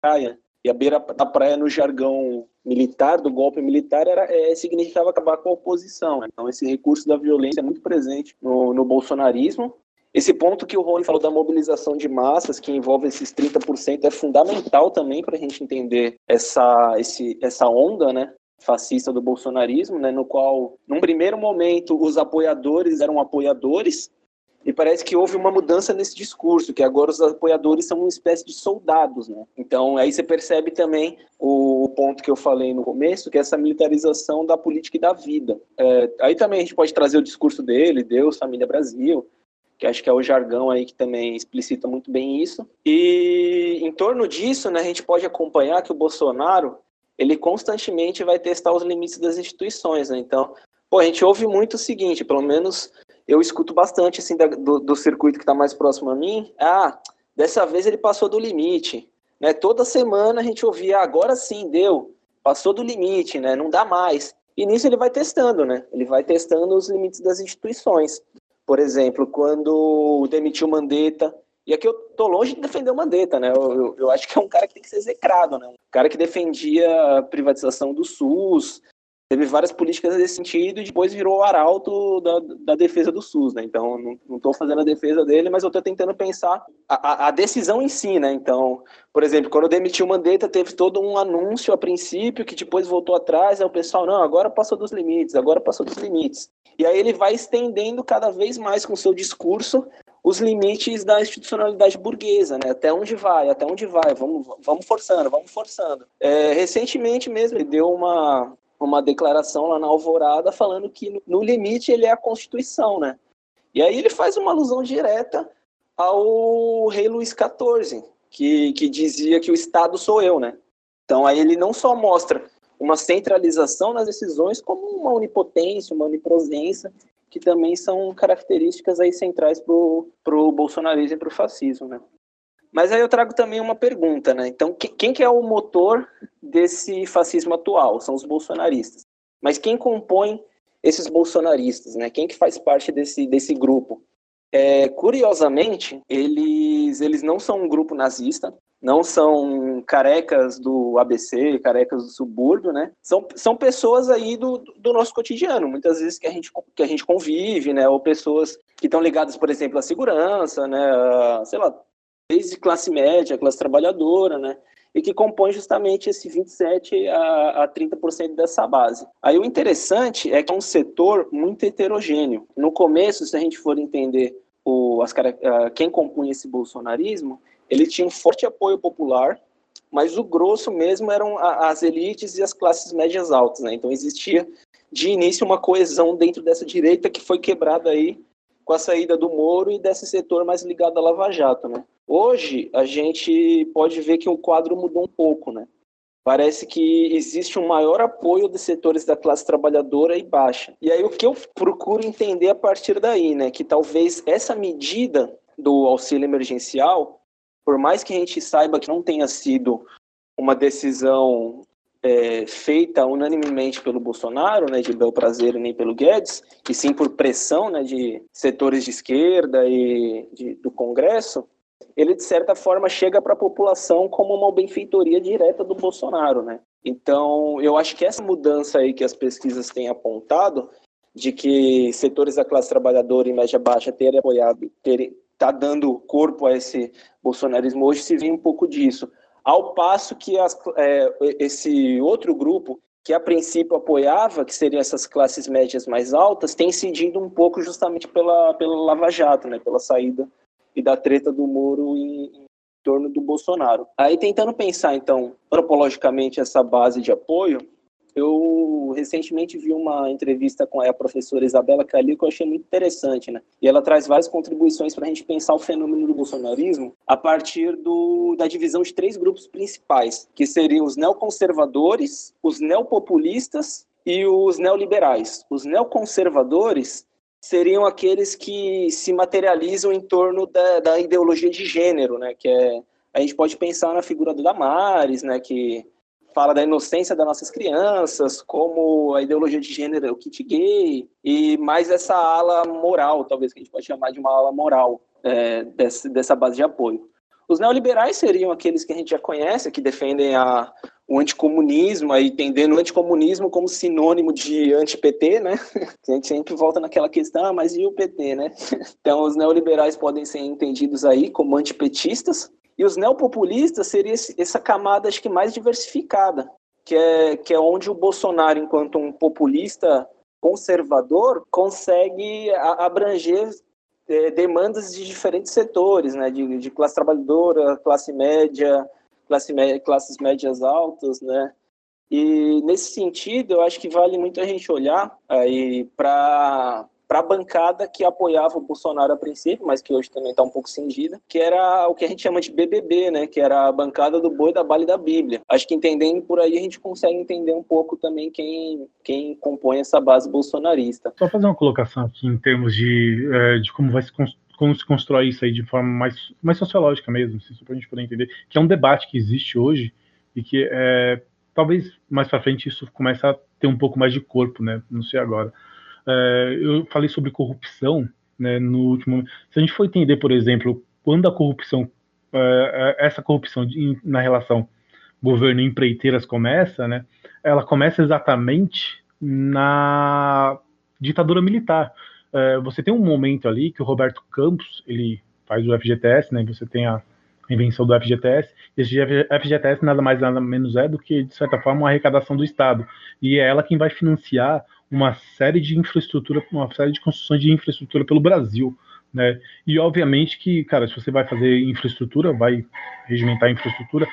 praia. E a beira da praia, no jargão militar, do golpe militar, era, é, significava acabar com a oposição. né? Então, esse recurso da violência é muito presente no, no bolsonarismo. Esse ponto que o Rony falou da mobilização de massas, que envolve esses 30%, é fundamental também para a gente entender essa, esse, essa onda né, fascista do bolsonarismo, né, no qual, num primeiro momento, os apoiadores eram apoiadores, e parece que houve uma mudança nesse discurso, que agora os apoiadores são uma espécie de soldados, né? Então, aí você percebe também o ponto que eu falei no começo, que é essa militarização da política e da vida. É, aí também a gente pode trazer o discurso dele, Deus, Família Brasil, que acho que é o jargão aí que também explicita muito bem isso. E em torno disso, né, a gente pode acompanhar que o Bolsonaro, ele constantemente vai testar os limites das instituições, né? Então, pô, a gente ouve muito o seguinte, pelo menos eu escuto bastante assim da- do, do circuito que está mais próximo a mim. Ah, dessa vez ele passou do limite, né? Toda semana a gente ouvia, "Ah, agora sim deu, passou do limite, né? Não dá mais. E nisso ele vai testando, né? Ele vai testando os limites das instituições. Por exemplo, quando demitiu Mandetta, e aqui eu tô longe de defender o Mandetta, né? Eu, eu, eu acho que é um cara que tem que ser execrado, né? Um cara que defendia a privatização do SUS, teve várias políticas nesse sentido e depois virou o arauto da, da defesa do SUS, né? Então, não, tô fazendo a defesa dele, mas eu tô tentando pensar a, a- a decisão em si, né? Então, por exemplo, quando demitiu o Mandetta, teve todo um anúncio a princípio que depois voltou atrás, aí o pessoal, não, agora passou dos limites, agora passou dos limites. E aí ele vai estendendo cada vez mais com seu discurso os limites da institucionalidade burguesa, né? Até onde vai, até onde vai, vamos, vamos forçando, vamos forçando. É, recentemente mesmo ele deu uma, uma declaração lá na Alvorada falando que no, limite ele é a Constituição, né? E aí ele faz uma alusão direta ao rei Luís XIV, que, que dizia que o Estado sou eu, né? Então aí ele não só mostra uma centralização nas decisões, como uma onipotência, uma onipresença, que também são características aí centrais para o bolsonarismo e para o fascismo, né? Mas aí eu trago também uma pergunta, né? Então, que- quem que é o motor desse fascismo atual? São os bolsonaristas. Mas quem compõe esses bolsonaristas, né? Quem que faz parte desse, desse grupo? É, curiosamente, eles, eles não são um grupo nazista, não são carecas do ABC, carecas do subúrbio, né? São, são pessoas aí do, do nosso cotidiano, muitas vezes que a gente, que a gente convive, né? Ou pessoas que estão ligadas, por exemplo, à segurança, né? A, sei lá, desde classe média, classe trabalhadora, né? E que compõe justamente esse 27 a, a 30% dessa base. Aí o interessante é que é um setor muito heterogêneo. No começo, se a gente for entender o, as, quem compunha esse bolsonarismo, ele tinha um forte apoio popular, mas o grosso mesmo eram as elites e as classes médias altas, né? Então existia de início uma coesão dentro dessa direita que foi quebrada aí com a saída do Moro e desse setor mais ligado à Lava Jato, né? Hoje a gente pode ver que o quadro mudou um pouco, né? Parece que existe um maior apoio dos setores da classe trabalhadora e baixa. E aí o que eu procuro entender a partir daí, né, que talvez essa medida do auxílio emergencial, por mais que a gente saiba que não tenha sido uma decisão é, feita unanimemente pelo Bolsonaro, né, de bel prazer nem pelo Guedes, e sim por pressão, né, de setores de esquerda e de, do Congresso, ele de certa forma chega para a população como uma benfeitoria direta do Bolsonaro, né? Então, eu acho que essa mudança aí que as pesquisas têm apontado, de que setores da classe trabalhadora e média baixa terem apoiado, terem, tá dando corpo a esse bolsonarismo hoje, se vê um pouco disso. Ao passo que as, é, esse outro grupo, que a princípio apoiava, que seriam essas classes médias mais altas, tem cedido um pouco justamente pela, pela Lava Jato, né, pela saída e da treta do Moro em, em torno do Bolsonaro. Aí tentando pensar, então, antropologicamente essa base de apoio, eu recentemente vi uma entrevista com a professora Isabela Calil que eu achei muito interessante, né? E ela traz várias contribuições para a gente pensar o fenômeno do bolsonarismo a partir do, da divisão de três grupos principais, que seriam os neoconservadores, os neopopulistas e os neoliberais. Os neoconservadores seriam aqueles que se materializam em torno da, da ideologia de gênero, né? Que é a gente pode pensar na figura do Damares, né? Que fala da inocência das nossas crianças, como a ideologia de gênero é o kit gay, e mais essa ala moral, talvez que a gente pode chamar de uma ala moral é, dessa, dessa base de apoio. Os neoliberais seriam aqueles que a gente já conhece, que defendem a, o anticomunismo, aí entendendo o anticomunismo como sinônimo de anti-PT, né? A gente sempre volta naquela questão, ah, mas e o PT, né? Então, os neoliberais podem ser entendidos aí como antipetistas, e os neopopulistas seria essa camada, acho que mais diversificada, que é, que é onde o Bolsonaro, enquanto um populista conservador, consegue abranger é, demandas de diferentes setores, né, de, de classe trabalhadora, classe média, classe média, classes médias altas, né, e nesse sentido, eu acho que vale muito a gente olhar aí para para a bancada que apoiava o Bolsonaro a princípio, mas que hoje também está um pouco cingida, que era o que a gente chama de BBB, né? Que era a bancada do boi da bala e da Bíblia. Acho que entendendo por aí a gente consegue entender um pouco também quem, quem compõe essa base bolsonarista. Só fazer uma colocação aqui em termos de, é, de como vai se como se constrói isso aí de forma mais, mais sociológica mesmo, assim, para a gente poder entender, que é um debate que existe hoje e que é, talvez mais para frente isso comece a ter um pouco mais de corpo, né? Não sei agora. É, eu falei sobre corrupção né, no último. Se a gente for entender, por exemplo, quando a corrupção, é, é essa corrupção de, na relação governo empreiteiras começa, né, ela começa exatamente na ditadura militar. É, você tem um momento ali que o Roberto Campos ele faz o FGTS, né? Você tem a invenção do FGTS. Esse FGTS nada mais nada menos é do que de certa forma uma arrecadação do Estado e é ela quem vai financiar uma série de infraestrutura, uma série de construções de infraestrutura pelo Brasil. Né? E obviamente que, cara, se você vai fazer infraestrutura, vai regimentar infraestrutura,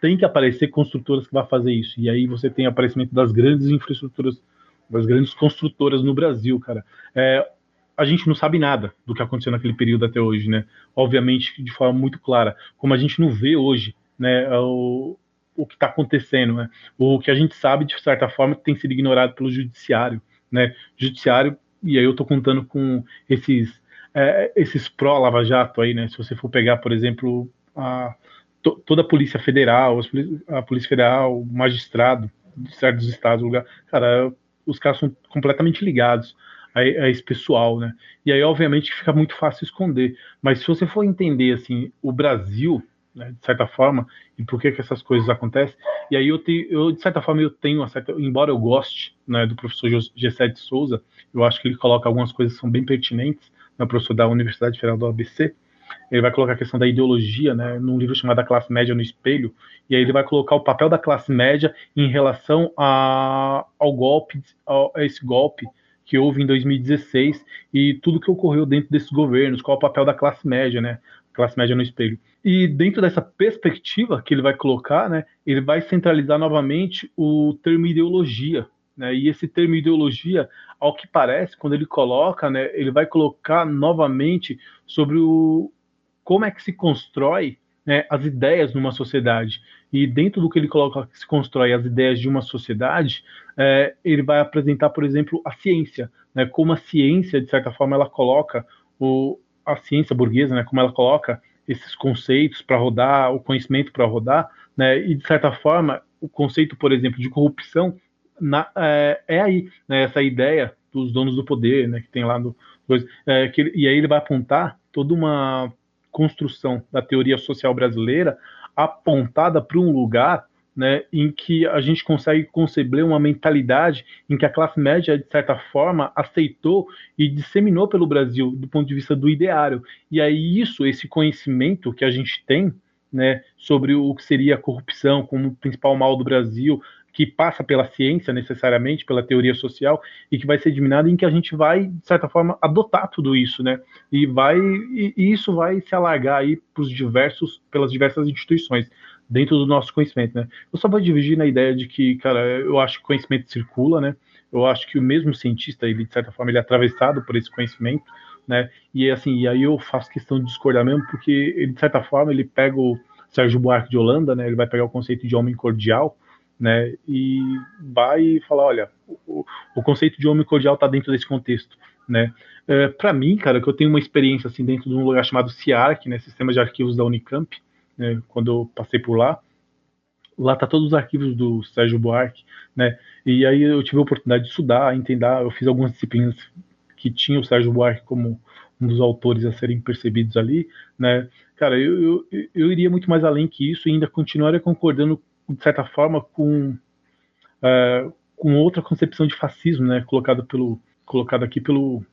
tem que aparecer construtoras que vão fazer isso. E aí você tem aparecimento das grandes infraestruturas, das grandes construtoras no Brasil, cara. É, a gente não sabe nada do que aconteceu naquele período até hoje, né? Obviamente, de forma muito clara. Como a gente não vê hoje, né? O, o que está acontecendo, né? O que a gente sabe, de certa forma, tem sido ignorado pelo judiciário, né? Judiciário, e aí eu estou contando com esses é, esses pró-Lava Jato aí, né? Se você for pegar, por exemplo, a, to, toda a Polícia Federal, a Polícia Federal, o magistrado de certos estados, lugar, cara, os caras são completamente ligados a, a, esse pessoal, né? E aí, obviamente, fica muito fácil esconder. Mas se você for entender, assim, o Brasil, né, de certa forma, e por que, que essas coisas acontecem. E aí eu, eu de certa forma, eu tenho uma certa, embora eu goste né, do professor Gessé de Souza, eu acho que ele coloca algumas coisas que são bem pertinentes, né, professor da Universidade Federal do ABC, ele vai colocar a questão da ideologia, né, num livro chamado A Classe Média no Espelho, e aí ele vai colocar o papel da classe média em relação a, ao golpe, a esse golpe que houve em 2016 e tudo que ocorreu dentro desses governos, qual o papel da classe média, né, classe média no espelho. E dentro dessa perspectiva que ele vai colocar, né, ele vai centralizar novamente o termo ideologia. Né, e esse termo ideologia, ao que parece, quando ele coloca, né, ele vai colocar novamente sobre o, como é que se constrói né, as ideias numa sociedade. E dentro do que ele coloca que se constrói as ideias de uma sociedade, é, ele vai apresentar, por exemplo, a ciência, né, como a ciência, de certa forma, ela coloca o, a ciência burguesa, né, como ela coloca esses conceitos para rodar, o conhecimento para rodar, né? E de certa forma, o conceito, por exemplo, de corrupção na, é, é, aí, né? Essa ideia dos donos do poder, né? Que tem lá no é, que, e aí ele vai apontar toda uma construção da teoria social brasileira apontada para um lugar né, em que a gente consegue conceber uma mentalidade em que a classe média, de certa forma, aceitou e disseminou pelo Brasil do ponto de vista do ideário. E aí isso, esse conhecimento que a gente tem né, sobre o que seria a corrupção como principal mal do Brasil, que passa pela ciência necessariamente, pela teoria social, e que vai ser diminado em que a gente vai, de certa forma, adotar tudo isso, né? E vai e, isso vai se alargar aí pros diversos, pelas diversas instituições dentro do nosso conhecimento, né? Eu só vou dividir na ideia de que, cara, eu acho que conhecimento circula, né? Eu acho que o mesmo cientista, ele de certa forma, ele é atravessado por esse conhecimento, né? E assim, e aí eu faço questão de discordar mesmo, porque ele, de certa forma ele pega o Sérgio Buarque de Holanda, né? Ele vai pegar o conceito de homem cordial, né? E vai falar, olha, o, o conceito de homem cordial está dentro desse contexto, né? É, para mim, cara, que eu tenho uma experiência assim dentro de um lugar chamado CIARC, né? Sistema de Arquivos da Unicamp, né, quando eu passei por lá. Lá tá todos os arquivos do Sérgio Buarque, né? E aí eu tive a oportunidade de estudar, entender, eu fiz algumas disciplinas que tinham o Sérgio Buarque como um dos autores a serem percebidos ali, né? Cara, eu, eu, eu iria muito mais além que isso e ainda continuaria concordando, de certa forma, com, uh, com outra concepção de fascismo, né? Colocado pelo, colocado aqui pelo,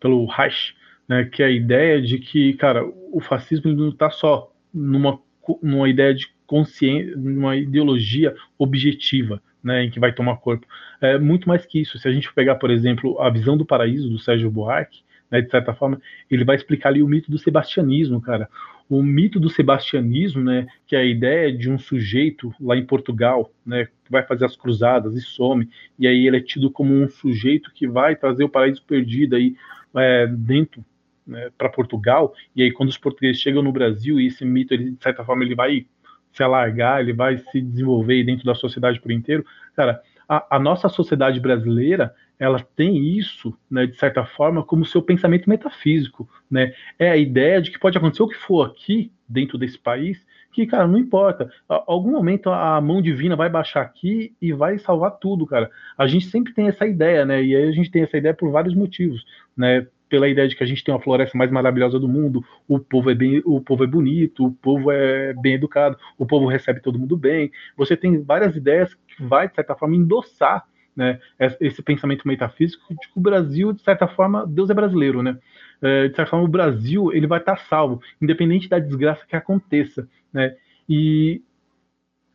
pelo Reich, né? Que é a ideia de que, cara, o fascismo não está só numa, numa ideia de consciência, numa ideologia objetiva, né, em que vai tomar corpo. É muito mais que isso. Se a gente pegar, por exemplo, a visão do paraíso do Sérgio Buarque, né, de certa forma, ele vai explicar ali o mito do sebastianismo, cara. O mito do sebastianismo, né, que é a ideia de um sujeito lá em Portugal, né, que vai fazer as cruzadas e some, e aí ele é tido como um sujeito que vai trazer o paraíso perdido aí é, dentro né, para Portugal, e aí quando os portugueses chegam no Brasil, e esse mito, ele, de certa forma, ele vai se alargar, ele vai se desenvolver dentro da sociedade por inteiro, cara, a, a nossa sociedade brasileira, ela tem isso, né, de certa forma, como seu pensamento metafísico, né, é a ideia de que pode acontecer o que for aqui, dentro desse país, que, cara, não importa. A, algum momento a mão divina vai baixar aqui e vai salvar tudo, cara. A gente sempre tem essa ideia, né? E aí a gente tem essa ideia por vários motivos, né? pela ideia de que a gente tem uma floresta mais maravilhosa do mundo, o povo é bem, o povo é bonito, o povo é bem educado, o povo recebe todo mundo bem. Você tem várias ideias que vai de certa forma endossar, né, esse pensamento metafísico de que o Brasil, de certa forma, Deus é brasileiro, né? É, de certa forma, o Brasil ele vai estar salvo, independente da desgraça que aconteça, né? E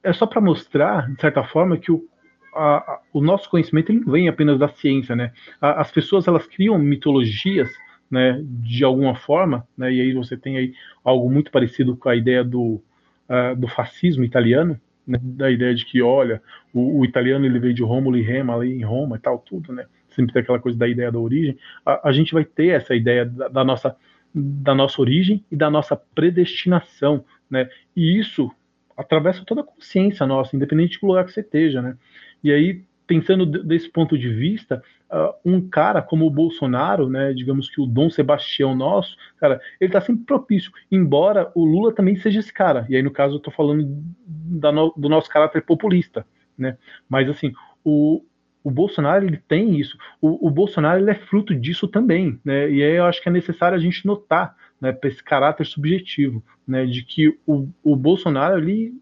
é só para mostrar, de certa forma, que o, a, o nosso conhecimento ele não vem apenas da ciência, né? As pessoas elas criam mitologias, né? De alguma forma, né? E aí você tem aí algo muito parecido com a ideia do, uh, do fascismo italiano, né? Da ideia de que, olha, o, o, italiano ele veio de Rômulo e Rema ali em Roma e tal, tudo, né? Sempre tem aquela coisa da ideia da origem. A, gente vai ter essa ideia da, da nossa da nossa origem e da nossa predestinação, né? E isso atravessa toda a consciência nossa, independente do lugar que você esteja, né? E aí, pensando desse ponto de vista, uh, um cara como o Bolsonaro, né, digamos que o Dom Sebastião nosso, cara, ele está sempre propício, embora o Lula também seja esse cara. E aí, no caso, eu estou falando no, do nosso caráter populista, né? Mas assim, o, o Bolsonaro ele tem isso. O, o Bolsonaro ele é fruto disso também, né? E aí eu acho que é necessário a gente notar, né, para esse caráter subjetivo, né, de que o, o Bolsonaro ali,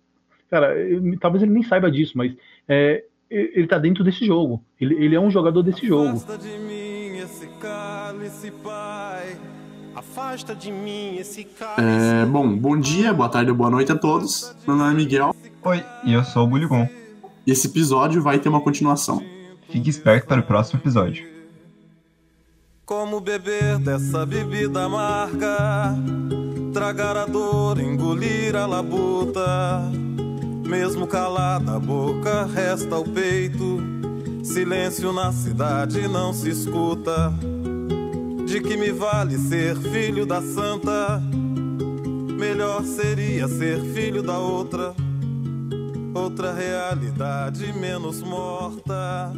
cara, ele, talvez ele nem saiba disso, mas é, ele tá dentro desse jogo. Ele, ele é um jogador desse jogo. Afasta de mim esse cálice, pai. Afasta de mim esse cálice. É, bom, bom dia, boa tarde ou boa noite a todos. Meu nome é Miguel. Oi, e eu sou o Buligon. E esse episódio vai ter uma continuação. Fique esperto para o próximo episódio. Como beber dessa bebida amarga, tragar a dor, engolir a labuta mesmo calada a boca, resta o peito. Silêncio na cidade não se escuta. De que me vale ser filho da santa? Melhor seria ser filho da outra. Outra realidade menos morta.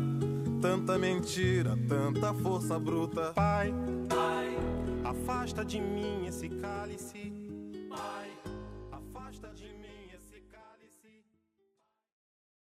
Tanta mentira, tanta força bruta. Pai, pai, afasta de mim esse cálice.